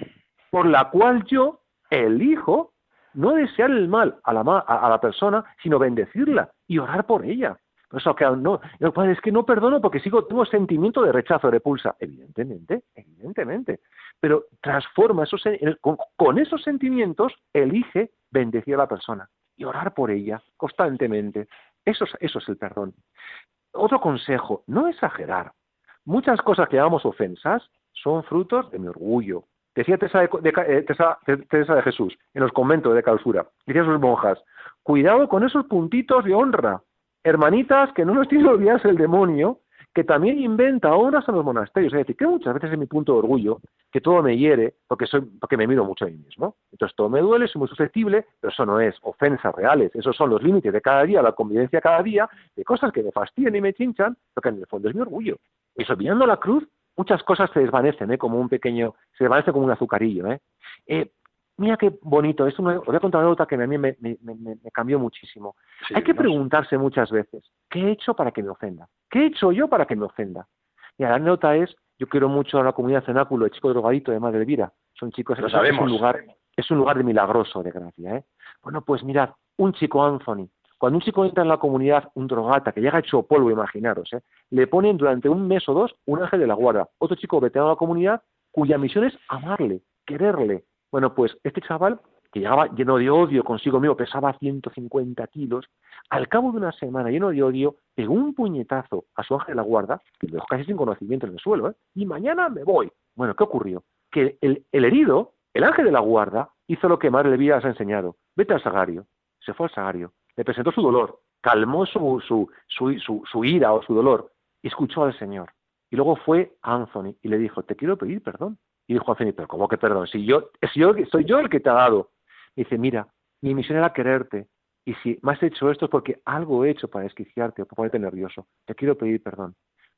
por la cual yo elijo no desear el mal a la, a la persona, sino bendecirla y orar por ella. Eso que no, es que no perdono porque sigo tengo sentimiento de rechazo, repulsa. Evidentemente, evidentemente. Pero transforma esos con, con esos sentimientos elige bendecir a la persona y orar por ella constantemente. Eso eso es el perdón. Otro consejo, no exagerar. Muchas cosas que llamamos ofensas son frutos de mi orgullo. Decía Teresa de, eh, de Jesús en los conventos de clausura, decía a sus monjas, cuidado con esos puntitos de honra. Hermanitas, que no nos tiene olvidarse el demonio, que también inventa honras en los monasterios. Es decir, que muchas veces es mi punto de orgullo, que todo me hiere, porque, soy, porque me miro mucho a mí mismo. Entonces todo me duele, soy muy susceptible, pero eso no es ofensas reales, esos son los límites de cada día, la convivencia cada día, de cosas que me fastidian y me chinchan, lo que en el fondo es mi orgullo. Y olvidando la cruz, muchas cosas se desvanecen, ¿eh? como un pequeño, se desvanece como un azucarillo. ¿eh? Eh, mira qué bonito, es una, os voy a contar una anécdota que a mí me, me, me, me cambió muchísimo. Sí, Hay que preguntarse muchas veces, ¿qué he hecho para que me ofenda? ¿Qué he hecho yo para que me ofenda? Y la anécdota es, yo quiero mucho a la comunidad cenáculo, el chico drogadito de Madre Elvira, son chicos, Lo es, sabemos. un lugar, es un lugar de milagroso, de gracia, ¿eh? Bueno, pues mirad, un chico Anthony, cuando un chico entra en la comunidad, un drogata que llega hecho polvo, imaginaros, ¿eh? le ponen durante un mes o dos un ángel de la guarda, otro chico veterano de la comunidad cuya misión es amarle, quererle. Bueno, pues este chaval, que llegaba lleno de odio consigo mismo, pesaba 150 kilos, al cabo de una semana lleno de odio, pegó un puñetazo a su ángel de la guarda, que lo dejó casi sin conocimiento en el suelo, ¿eh? y mañana me voy. Bueno, ¿qué ocurrió? Que el, herido, el ángel de la guarda, hizo lo que Madre Levira les ha enseñado. Vete al sagario. Se fue al sagario, le presentó su dolor, calmó su, su, su, su, ira o su dolor, y escuchó al Señor. Y luego fue a Anthony y le dijo, te quiero pedir perdón. Y dijo Anthony, pero ¿cómo que perdón? Si yo, si yo soy yo el que te ha dado. dice, mira, mi misión era quererte. Y si me has hecho esto es porque algo he hecho para desquiciarte o para ponerte nervioso. Te quiero pedir perdón.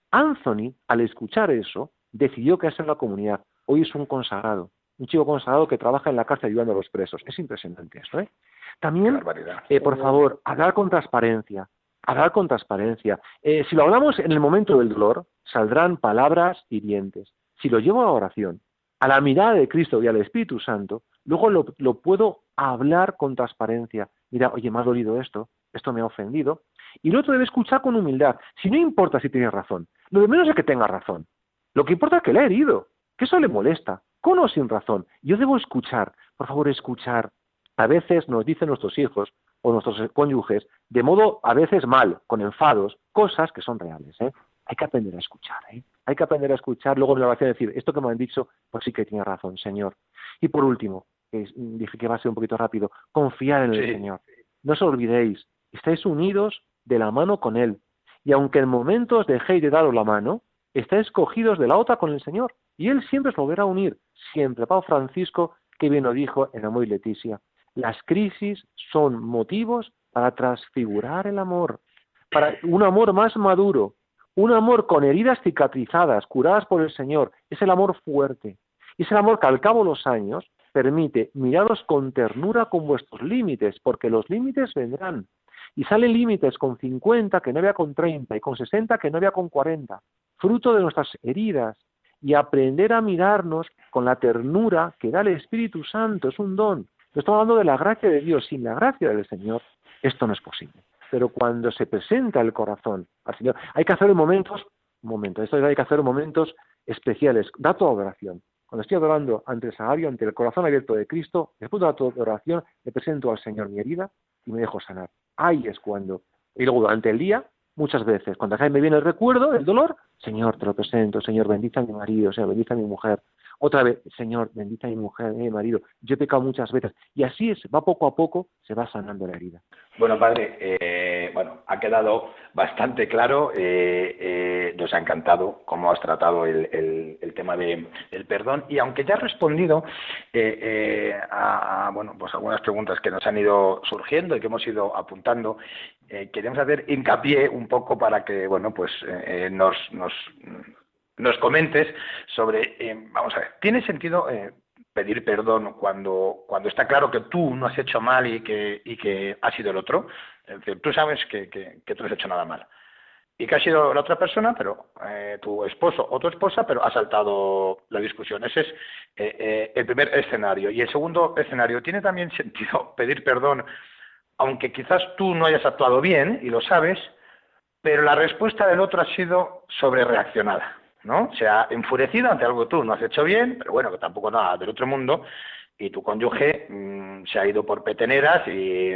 Anthony, al escuchar eso, decidió quedarse en la comunidad. Hoy es un consagrado, un chico consagrado que trabaja en la cárcel ayudando a los presos. Es impresionante eso, ¿eh? También eh, por favor, hablar con transparencia, hablar con transparencia. Eh, si lo hablamos en el momento del dolor, saldrán palabras hirientes. Si lo llevo a oración, a la mirada de Cristo y al Espíritu Santo, luego lo, lo puedo hablar con transparencia. Mira, oye, me ha dolido esto, esto me ha ofendido. Y el otro debe escuchar con humildad. Si no importa si tiene razón, lo de menos es que tenga razón. Lo que importa es que le ha herido, que eso le molesta, con o sin razón. Yo debo escuchar, por favor, escuchar. A veces nos dicen nuestros hijos o nuestros cónyuges, de modo a veces mal, con enfados, cosas que son reales. ¿eh? Hay que aprender a escuchar. ¿eh? Hay que aprender a escuchar, luego en la oración decir, esto que me han dicho, pues sí que tiene razón, Señor. Y por último, que dije que va a ser un poquito rápido, confiar en el Sí. Señor. No os olvidéis, estáis unidos de la mano con Él. Y aunque en momentos dejéis de daros la mano, estáis cogidos de la otra con el Señor. Y Él siempre os volverá a unir. Siempre. Pablo Francisco, que bien lo dijo en Amor y Leticia. Las crisis son motivos para transfigurar el amor, para un amor más maduro, un amor con heridas cicatrizadas, curadas por el Señor. Es el amor fuerte. Es el amor que al cabo de los años permite miraros con ternura con vuestros límites, porque los límites vendrán. Y salen límites con 50 que no había con 30 y con 60 que no había con 40, fruto de nuestras heridas. Y aprender a mirarnos con la ternura que da el Espíritu Santo, es un don. Estamos hablando de la gracia de Dios, sin la gracia del Señor, esto no es posible. Pero cuando se presenta el corazón al Señor, hay que hacerlo en momentos, un momento, esto hay que hacer en momentos especiales, dato de oración. Cuando estoy adorando ante el sagrario, ante el corazón abierto de Cristo, después de la oración, le presento al Señor mi herida y me dejo sanar. Ahí es cuando. Y luego durante el día, muchas veces, cuando me viene el recuerdo, el dolor, Señor, te lo presento, Señor, bendice a mi marido, Señor, bendice a mi mujer. Otra vez, Señor, bendice a mi mujer, a mi marido. Yo he pecado muchas veces. Y así es, va poco a poco, se va sanando la herida. Bueno, padre, eh, bueno, ha quedado bastante claro. eh, eh, nos ha encantado cómo has tratado el, el- tema de, del perdón. Y aunque ya has respondido eh, eh, a, bueno, pues algunas preguntas que nos han ido surgiendo y que hemos ido apuntando, eh, queremos hacer hincapié un poco para que, bueno, pues eh, eh, nos, nos, nos comentes sobre, eh, vamos a ver, ¿tiene sentido eh, pedir perdón cuando, cuando está claro que tú no has hecho mal y que, y que ha sido el otro? Es decir, tú sabes que, que, tú no has hecho nada mal. Y que ha sido la otra persona, pero eh, tu esposo o tu esposa, pero ha saltado la discusión. Ese es eh, el primer escenario. Y el segundo escenario, ¿tiene también sentido pedir perdón, aunque quizás tú no hayas actuado bien y lo sabes, pero la respuesta del otro ha sido sobrereaccionada? ¿No? Se ha enfurecido ante algo que tú no has hecho bien, pero bueno, que tampoco nada del otro mundo, y tu cónyuge mm, se ha ido por peteneras y,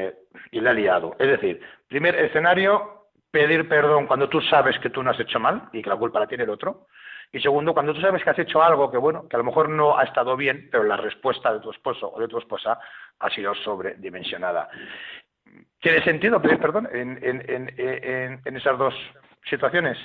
le ha liado. Es decir, primer escenario, pedir perdón cuando tú sabes que tú no has hecho mal y que la culpa la tiene el otro. Y segundo, cuando tú sabes que has hecho algo que, bueno, que a lo mejor no ha estado bien, pero la respuesta de tu esposo o de tu esposa ha sido sobredimensionada. ¿Tiene sentido pedir perdón en, en, en, en esas dos situaciones?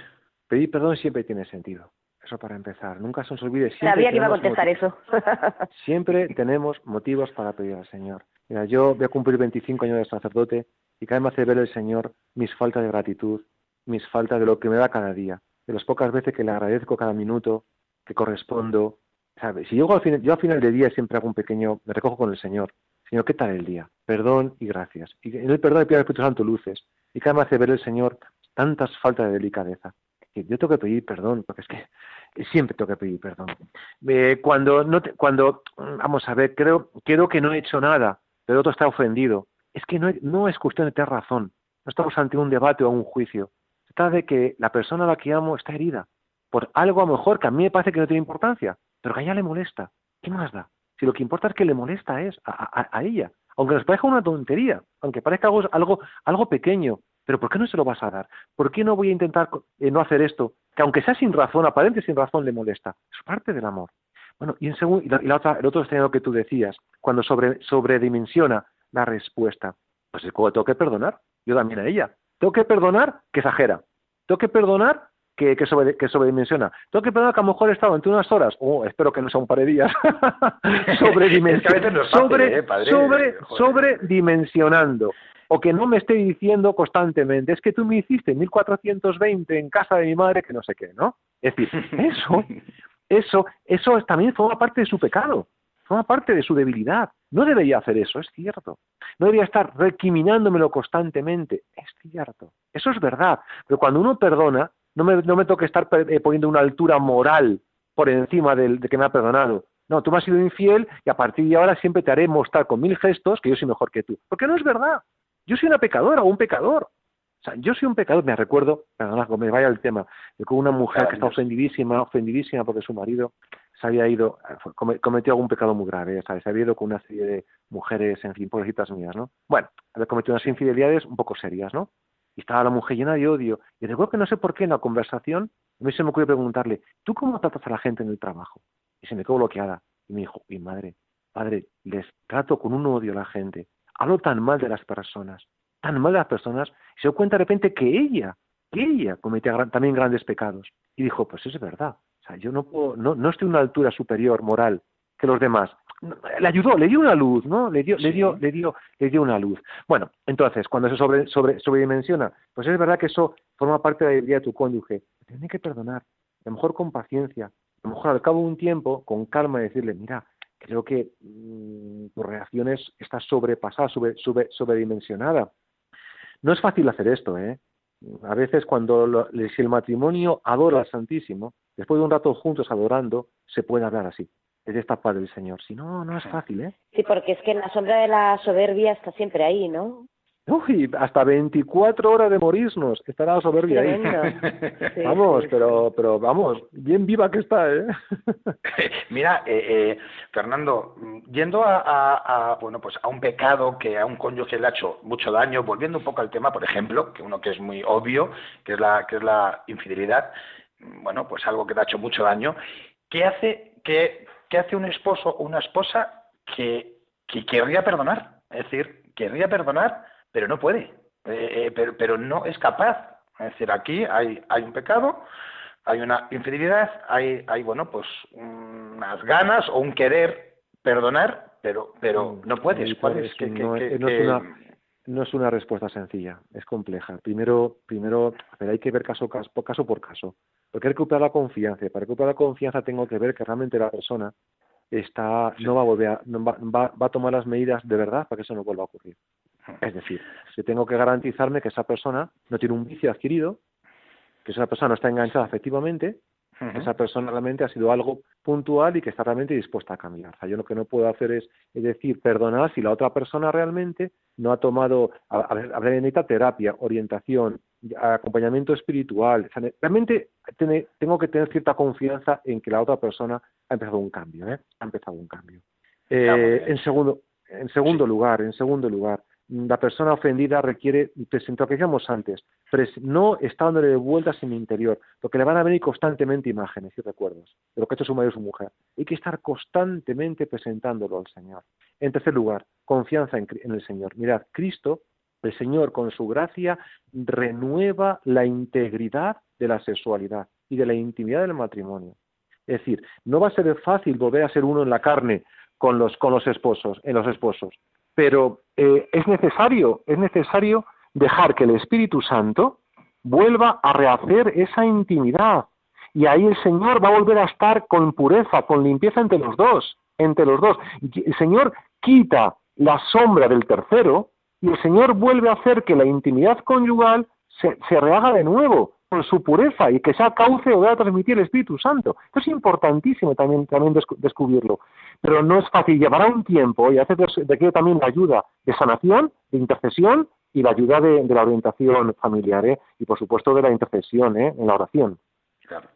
Pedir perdón siempre tiene sentido. Eso para empezar. Nunca se nos olvide. Siempre Sabía que iba a contestar motivos. eso. Siempre tenemos motivos para pedir al Señor. Mira, yo voy a cumplir 25 años de sacerdote y cada vez me hace ver el Señor mis faltas de gratitud, mis faltas de lo que me da cada día, de las pocas veces que le agradezco cada minuto, que correspondo, ¿sabes? Si llego al final, yo al final del día siempre hago un pequeño, me recojo con el Señor. Señor, ¿qué tal el día? Perdón y gracias. Y en el perdón le pido al Espíritu Santo luces. Y cada vez me hace ver el Señor tantas faltas de delicadeza. Yo tengo que pedir perdón, porque es que siempre tengo que pedir perdón. Eh, cuando, no cuando, vamos a ver, creo, creo que no he hecho nada, pero el otro está ofendido. Es que no, no es cuestión de tener razón. No estamos ante un debate o un juicio. Se trata de que la persona a la que amo está herida por algo a lo mejor que a mí me parece que no tiene importancia, pero que a ella le molesta. ¿Qué más da? Si lo que importa es que le molesta es a, ella, aunque nos parezca una tontería, aunque parezca algo, algo, algo pequeño, pero ¿por qué no se lo vas a dar? ¿Por qué no voy a intentar eh, no hacer esto? Que aunque sea sin razón, aparente sin razón, le molesta. Es parte del amor. Bueno, y, en segundo, y, la, otra, el otro escenario que tú decías, cuando sobre, sobredimensiona la respuesta, pues es tengo que perdonar, yo también a ella. Tengo que perdonar que exagera. Tengo que perdonar que, que, sobre, que sobredimensiona. Tengo que perdonar que a lo mejor he estado entre unas horas, oh, espero que no sea un par de días, sobredimensionando, sobre, ¿eh, sobre, sobredimensionando. O que no me esté diciendo constantemente, es que tú me hiciste 1420 en casa de mi madre, que no sé qué, ¿no? Es decir, eso, eso, eso también forma parte de su pecado, forma parte de su debilidad. No debería hacer eso, es cierto. No debería estar recriminándomelo constantemente, es cierto. Eso es verdad. Pero cuando uno perdona, no me, no me toque estar eh, poniendo una altura moral por encima del, de que me ha perdonado. No, tú me has sido infiel y a partir de ahora siempre te haré mostrar con mil gestos que yo soy mejor que tú. Porque no es verdad. Yo soy una pecadora o un pecador. O sea, yo soy un pecador, me recuerdo, perdona, me vaya el tema, de con una mujer que está ofendidísima, ofendidísima porque su marido se había ido, cometió algún pecado muy grave, ¿sabes? Se había ido con una serie de mujeres, en fin, pobrecitas mías, ¿no? Bueno, había cometido unas infidelidades un poco serias, ¿no? Y estaba la mujer llena de odio. Y recuerdo que no sé por qué en la conversación, a mí se me ocurrió preguntarle, ¿tú cómo tratas a la gente en el trabajo? Y se me quedó bloqueada. Y me dijo, mi madre, padre, les trato con un odio a la gente. Hablo tan mal de las personas, tan mal de las personas. Y se dio cuenta de repente que ella, que ella cometía también grandes pecados. Y dijo, pues es verdad. O sea, yo no puedo, no, no estoy en una altura superior moral que los demás le ayudó, le dio una luz, ¿no? Le dio, le dio, le dio, le dio una luz. Bueno, entonces, cuando se sobre, sobre, sobredimensiona, pues es verdad que eso forma parte de la vida de tu cónyuge. Tiene que perdonar, a lo mejor con paciencia, a lo mejor al cabo de un tiempo, con calma, decirle, mira, creo que mm, tu reacción está sobrepasada, sobre, sobre, sobredimensionada. No es fácil hacer esto, ¿eh? A veces cuando si el matrimonio adora al Santísimo, después de un rato juntos adorando, se puede hablar así es esta paz del Señor. Si no, no es fácil, ¿eh? Sí, porque es que la sombra de la soberbia está siempre ahí, ¿no? Uy, hasta 24 horas de morirnos estará la soberbia ahí. vamos, pero pero vamos, bien viva que está, ¿eh? Mira, eh, eh, Fernando, yendo a, bueno pues a un pecado que a un cónyuge le ha hecho mucho daño, volviendo un poco al tema, por ejemplo, que uno que es muy obvio, que es la que es la infidelidad, bueno, pues algo que le ha hecho mucho daño, ¿qué hace que ¿qué hace un esposo o una esposa que, que querría perdonar? Es decir, querría perdonar, pero no puede, eh, eh, pero, pero no es capaz. Es decir, aquí hay, hay un pecado, hay una infidelidad, hay, hay bueno, pues unas ganas o un querer perdonar, pero, pero mm, no puedes. ¿Cuál es? no, es una, no es una respuesta sencilla, es compleja. Primero, primero hay que ver caso, caso, caso por caso. Porque hay que recuperar la confianza. Para recuperar la confianza tengo que ver que realmente la persona está, no va a volver a, va, va, a tomar las medidas de verdad para que eso no vuelva a ocurrir. Es decir, si tengo que garantizarme que esa persona no tiene un vicio adquirido, que esa persona no está enganchada efectivamente, esa persona realmente ha sido algo puntual y que está realmente dispuesta a cambiar. O sea, yo lo que no puedo hacer es, decir, perdonar si la otra persona realmente no ha tomado, a, necesita terapia, orientación, acompañamiento espiritual. realmente tengo que tener cierta confianza en que la otra persona ha empezado un cambio, ¿eh? Ha empezado un cambio. Eh, en segundo, en segundo lugar, en segundo lugar, la persona ofendida requiere, lo que decíamos antes, no está dándole vueltas en mi interior, porque le van a venir constantemente imágenes y recuerdos de lo que ha hecho su marido o su mujer. Hay que estar constantemente presentándolo al Señor. En tercer lugar, confianza en, en el Señor. Mirad, Cristo, el Señor, con su gracia, renueva la integridad de la sexualidad y de la intimidad del matrimonio. Es decir, no va a ser fácil volver a ser uno en la carne con los, con los esposos, en los esposos, pero eh, es necesario, es necesario dejar que el Espíritu Santo vuelva a rehacer esa intimidad y ahí el Señor va a volver a estar con pureza, con limpieza entre los dos, entre los dos. El Señor quita la sombra del tercero y el Señor vuelve a hacer que la intimidad conyugal se, se rehaga de nuevo con su pureza y que sea cauce o a transmitir el Espíritu Santo. Esto es importantísimo también, también descubrirlo. Pero no es fácil, llevará un tiempo y hace requiere también la ayuda de sanación, de intercesión y la ayuda de, la orientación familiar ¿eh? y por supuesto de la intercesión ¿eh? en la oración. Claro.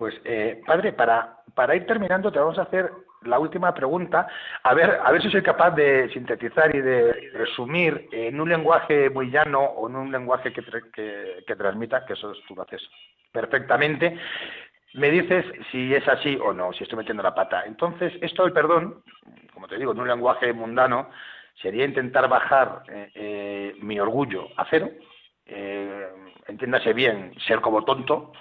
Pues, eh, padre, para, para ir terminando, te vamos a hacer la última pregunta. A ver, a ver si soy capaz de sintetizar y de resumir en un lenguaje muy llano o en un lenguaje que, que, transmita, que eso tú lo haces perfectamente. Me dices si es así o no, si estoy metiendo la pata. Entonces, esto del perdón, como te digo, en un lenguaje mundano, sería intentar bajar eh, eh, mi orgullo a cero. entiéndase bien, ser como tonto,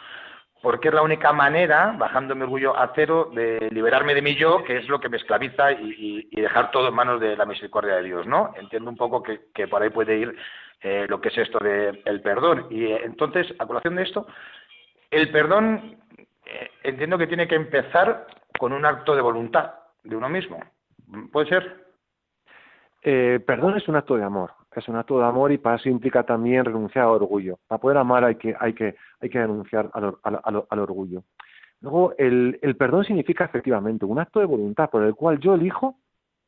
porque es la única manera, bajando mi orgullo a cero, de liberarme de mi yo, que es lo que me esclaviza y, dejar todo en manos de la misericordia de Dios, ¿no? Entiendo un poco que, por ahí puede ir eh, lo que es esto del perdón. Y eh, entonces, a colación de esto, el perdón eh, entiendo que tiene que empezar con un acto de voluntad de uno mismo. ¿Puede ser? perdón es un acto de amor es un acto de amor y para eso implica también renunciar al orgullo. Para poder amar hay que, hay que, hay que renunciar al, orgullo. Luego, el, perdón significa efectivamente un acto de voluntad por el cual yo elijo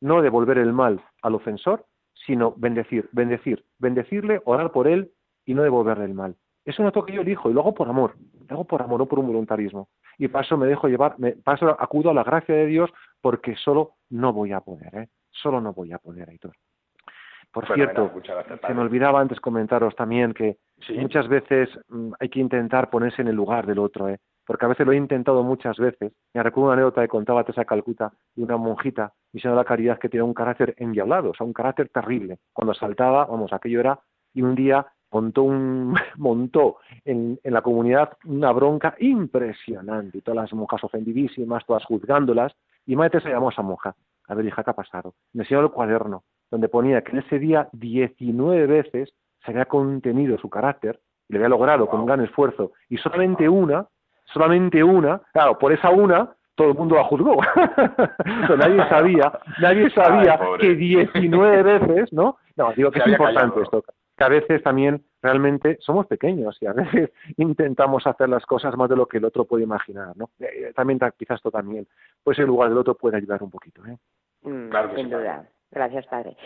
no devolver el mal al ofensor, sino bendecir, bendecir, bendecirle, orar por él y no devolverle el mal. Es un acto que yo elijo y lo hago por amor, lo hago por amor, no por un voluntarismo. Y para eso me dejo llevar, me, paso, acudo a la gracia de Dios porque solo no voy a poder, ¿eh? solo no voy a poder, Aitor. Por cierto, se me olvidaba antes comentaros también que muchas veces mm, hay que intentar ponerse en el lugar del otro, ¿eh? porque a veces lo he intentado muchas veces. Me recuerdo una anécdota que contaba Tessa Calcuta de una monjita misión de la caridad que tenía un carácter endiablado, o sea, un carácter terrible. Cuando saltaba, vamos, aquello era, y un día montó, un, montó en, en la comunidad una bronca impresionante, y todas las monjas ofendidísimas, todas juzgándolas, y Madre Teresa llamó a esa monja, a ver, hija, ¿qué ha pasado? Me enseñó el cuaderno, donde ponía que en ese día 19 veces se había contenido su carácter y lo había logrado con un gran esfuerzo y solamente una, solamente una, claro, por esa una todo el mundo la juzgó. nadie sabía, nadie sabía que 19 veces, ¿no? No, digo que es importante esto, que a veces también realmente somos pequeños y a veces intentamos hacer las cosas más de lo que el otro puede imaginar, ¿no? Eh, eh, también quizás esto también, pues el lugar del otro puede ayudar un poquito, ¿eh? Mm, claro sin duda. Gracias, padre.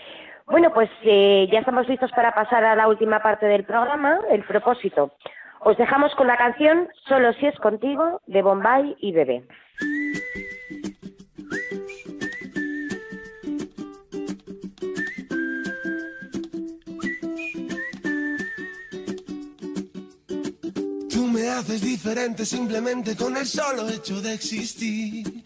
Bueno, pues eh, ya estamos listos para pasar a la última parte del programa, el propósito. Os dejamos con la canción Solo si es contigo de Bombay y Bebé. Tú me haces diferente simplemente con el solo hecho de existir.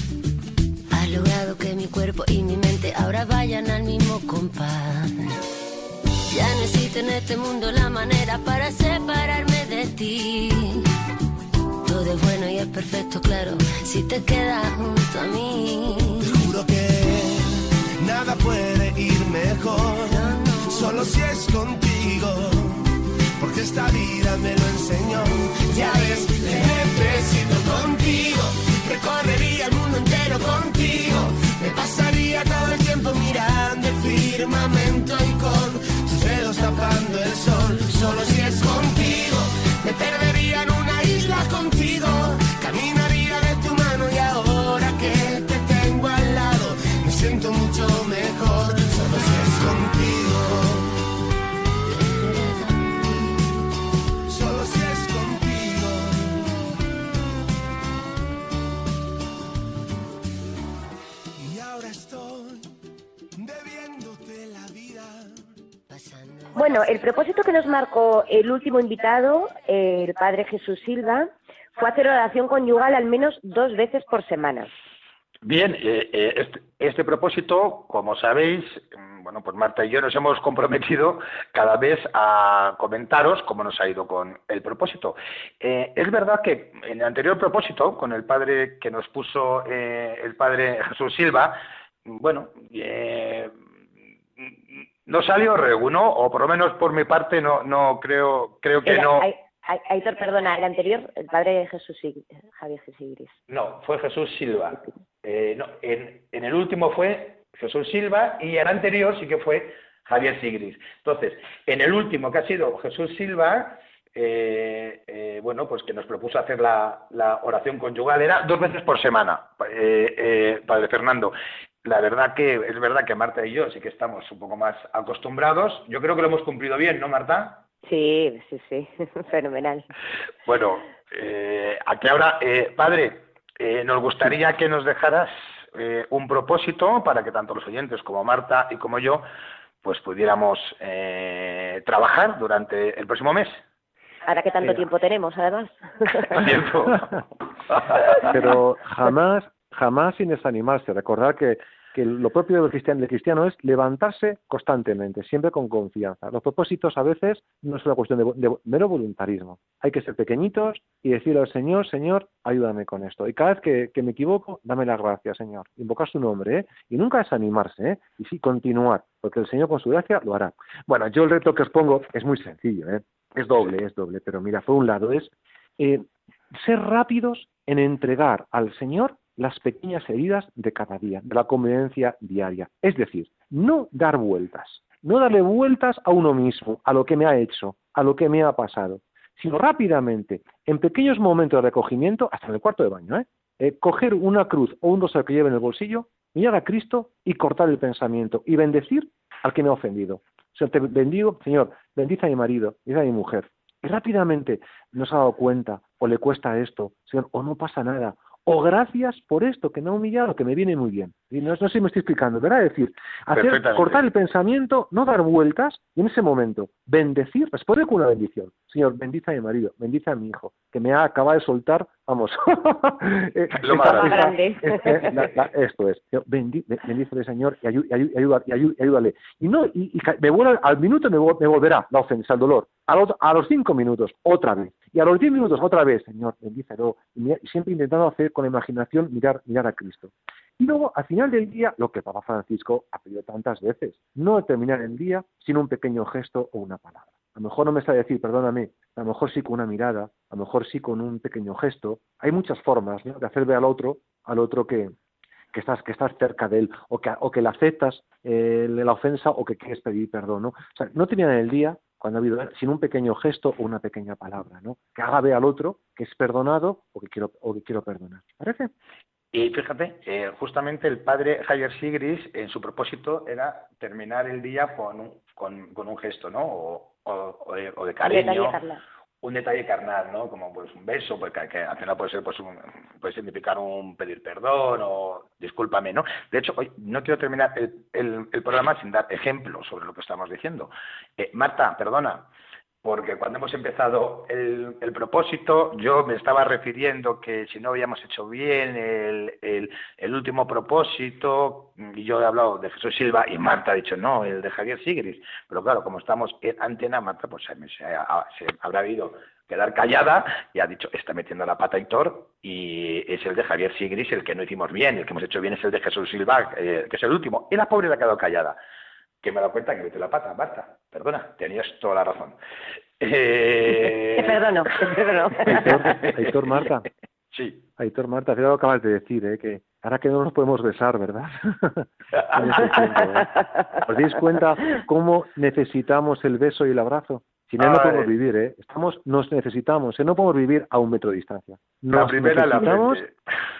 Logrado que mi cuerpo y mi mente ahora vayan al mismo compás. Ya necesito en este mundo la manera para separarme de ti. Todo es bueno y es perfecto, claro, si te quedas junto a mí. Te juro que nada puede ir mejor, solo si es contigo. Porque esta vida me lo enseñó. Ya ves, Solo si Bueno, el propósito que nos marcó el último invitado, el padre Jesús Silva, fue hacer oración conyugal al menos dos veces por semana. Bien, eh, eh, este, este, propósito, como sabéis, mm, bueno, pues Marta y yo nos hemos comprometido cada vez a comentaros cómo nos ha ido con el propósito. Eh, es verdad que en el anterior propósito, con el padre que nos puso el padre Jesús Silva, bueno, no salió regulo, o por lo menos por mi parte no, no creo, creo que no. Aitor, perdona, el anterior, el padre Jesús Javier Sigris. No, fue Jesús Silva. Eh, no, en, en, el último fue Jesús Silva y el anterior sí que fue Javier Sigris. Entonces, en el último que ha sido Jesús Silva, eh, eh, bueno, pues que nos propuso hacer la, la, oración conyugal, era dos veces por semana, Padre Fernando. La verdad que es verdad que Marta y yo sí que estamos un poco más acostumbrados. Yo creo que lo hemos cumplido bien, ¿no, Marta? Sí, sí, sí, fenomenal. Bueno, eh, aquí ahora, eh, padre, eh, nos gustaría que nos dejaras eh, un propósito para que tanto los oyentes como Marta y como yo, pues pudiéramos eh, trabajar durante el próximo mes. Ahora que tanto tiempo tenemos, además. Tiempo. Pero jamás, jamás sin desanimarse. Recordar que lo propio del cristiano, cristiano es levantarse constantemente, siempre con confianza. Los propósitos a veces no es una cuestión de, mero voluntarismo. Hay que ser pequeñitos y decirle al Señor, Señor, ayúdame con esto. Y cada vez que, me equivoco, dame las gracias, Señor. Invocar su nombre, ¿eh? Y nunca desanimarse, ¿eh? Y sí continuar, porque el Señor con su gracia lo hará. Bueno, yo el reto que os pongo es muy sencillo, ¿eh? Es doble, es doble, pero mira, por un lado es eh, ser rápidos en entregar al Señor las pequeñas heridas de cada día, de la convivencia diaria. Es decir, no dar vueltas, no darle vueltas a uno mismo, a lo que me ha hecho, a lo que me ha pasado, sino rápidamente, en pequeños momentos de recogimiento, hasta en el cuarto de baño, ¿eh? eh coger una cruz o un rosario que lleve en el bolsillo, mirar a Cristo y cortar el pensamiento y bendecir al que me ha ofendido. Señor, te bendigo, Señor, bendice a mi marido, bendice a mi mujer. Y rápidamente no se ha dado cuenta, o le cuesta esto, Señor, o no pasa nada, o gracias por esto que me ha humillado, que me viene muy bien. Y no, sé si me estoy explicando, ¿verdad? Es decir, hacer, cortar el pensamiento, no dar vueltas, y en ese momento bendecir, responder con una bendición. Señor, bendice a mi marido, bendice a mi hijo, que me ha acabado de soltar, vamos. Eh, Lo más grande. esto es, bendícele, Señor, y, ayúdale. Y no, y, me vuelve, al minuto me, volverá la ofensa, el dolor. A los, a los cinco minutos, otra vez. Y a los diez minutos, otra vez, Señor, bendícelo. Y siempre intentando hacer con la imaginación mirar, mirar a Cristo. Y luego, al final del día, lo que Papa Francisco ha pedido tantas veces, no terminar el día sin un pequeño gesto o una palabra. A lo mejor no me está decir, perdóname, a lo mejor sí con una mirada, a lo mejor sí con un pequeño gesto. Hay muchas formas de hacer ver al otro, al otro que, que estás, que estás cerca de él, o que, o que le aceptas eh, la ofensa o que quieres pedir perdón. ¿no? O sea, no terminar el día cuando ha habido sin un pequeño gesto o una pequeña palabra, ¿no? Que haga ver al otro que es perdonado o que quiero, o que quiero perdonar. ¿Parece? Y fíjate, eh, justamente el padre Javier Sigris, en su propósito era terminar el día con un, con, con un gesto, ¿no? O, o, de, o de, cariño. Un detalle carnal, ¿no? Como pues un beso, pues que, al final puede ser, pues puede significar un pedir perdón o discúlpame, ¿no? De hecho, hoy no quiero terminar el, el, el programa sin dar ejemplos sobre lo que estamos diciendo. Eh, Marta, perdona, porque cuando hemos empezado el, propósito, yo me estaba refiriendo que si no habíamos hecho bien el, el, último propósito, y yo he hablado de Jesús Silva y Marta ha dicho no, el de Javier Sigris, pero claro, como estamos en antena, Marta pues se, se, habrá habido quedar callada y ha dicho, está metiendo la pata Hitor y es el de Javier Sigris el que no hicimos bien, el que hemos hecho bien es el de Jesús Silva, eh, que es el último, y la pobre le ha quedado callada que me da cuenta que mete la pata, Marta. Perdona, tenías toda la razón. Eh... Te perdono, te perdono. Aitor, Marta. Sí. Aitor Marta, fíjate lo que acabas de decir, ¿eh? que ahora que no nos podemos besar, ¿verdad? ¿eh? ¿Os dais cuenta cómo necesitamos el beso y el abrazo? Si no, no podemos vivir, ¿eh? Estamos, nos necesitamos, ¿eh? no podemos vivir a un metro de distancia. Nos la primera necesitamos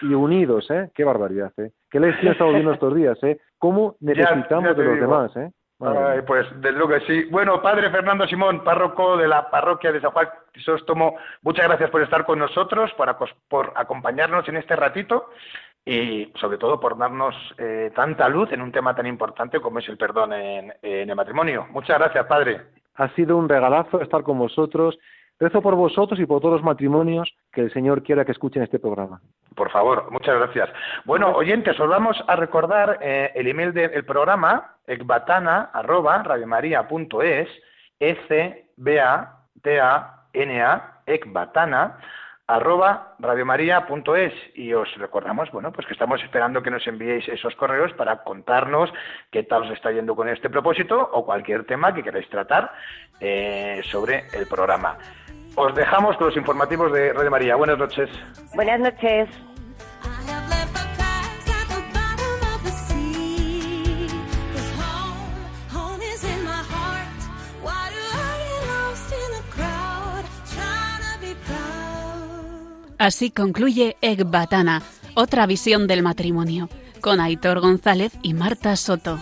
y unidos, ¿eh? Qué barbaridad, ¿eh? Qué lección estamos viendo estos días, ¿eh? Cómo necesitamos de los demás, ¿eh? Ay, pues desde luego que sí. Bueno, padre Fernando Simón, párroco de la parroquia de San Juan Crisóstomo, muchas gracias por estar con nosotros, por, por acompañarnos en este ratito y sobre todo por darnos eh, tanta luz en un tema tan importante como es el perdón en, en el matrimonio. Muchas gracias, padre. Ha sido un regalazo estar con vosotros. Rezo por vosotros y por todos los matrimonios que el Señor quiera que escuchen este programa. Por favor, muchas gracias. Bueno, oyentes, os vamos a recordar eh, el email del programa, ecbatana.radiomaria.es, e c b a t a n a ecbatana arroba radiomaria.es y os recordamos, bueno, pues que estamos esperando que nos enviéis esos correos para contarnos qué tal os está yendo con este propósito o cualquier tema que queráis tratar eh, sobre el programa. Os dejamos con los informativos de Radio María. Buenas noches. Buenas noches. Así concluye Ekbatana, otra visión del matrimonio, con Aitor González y Marta Soto.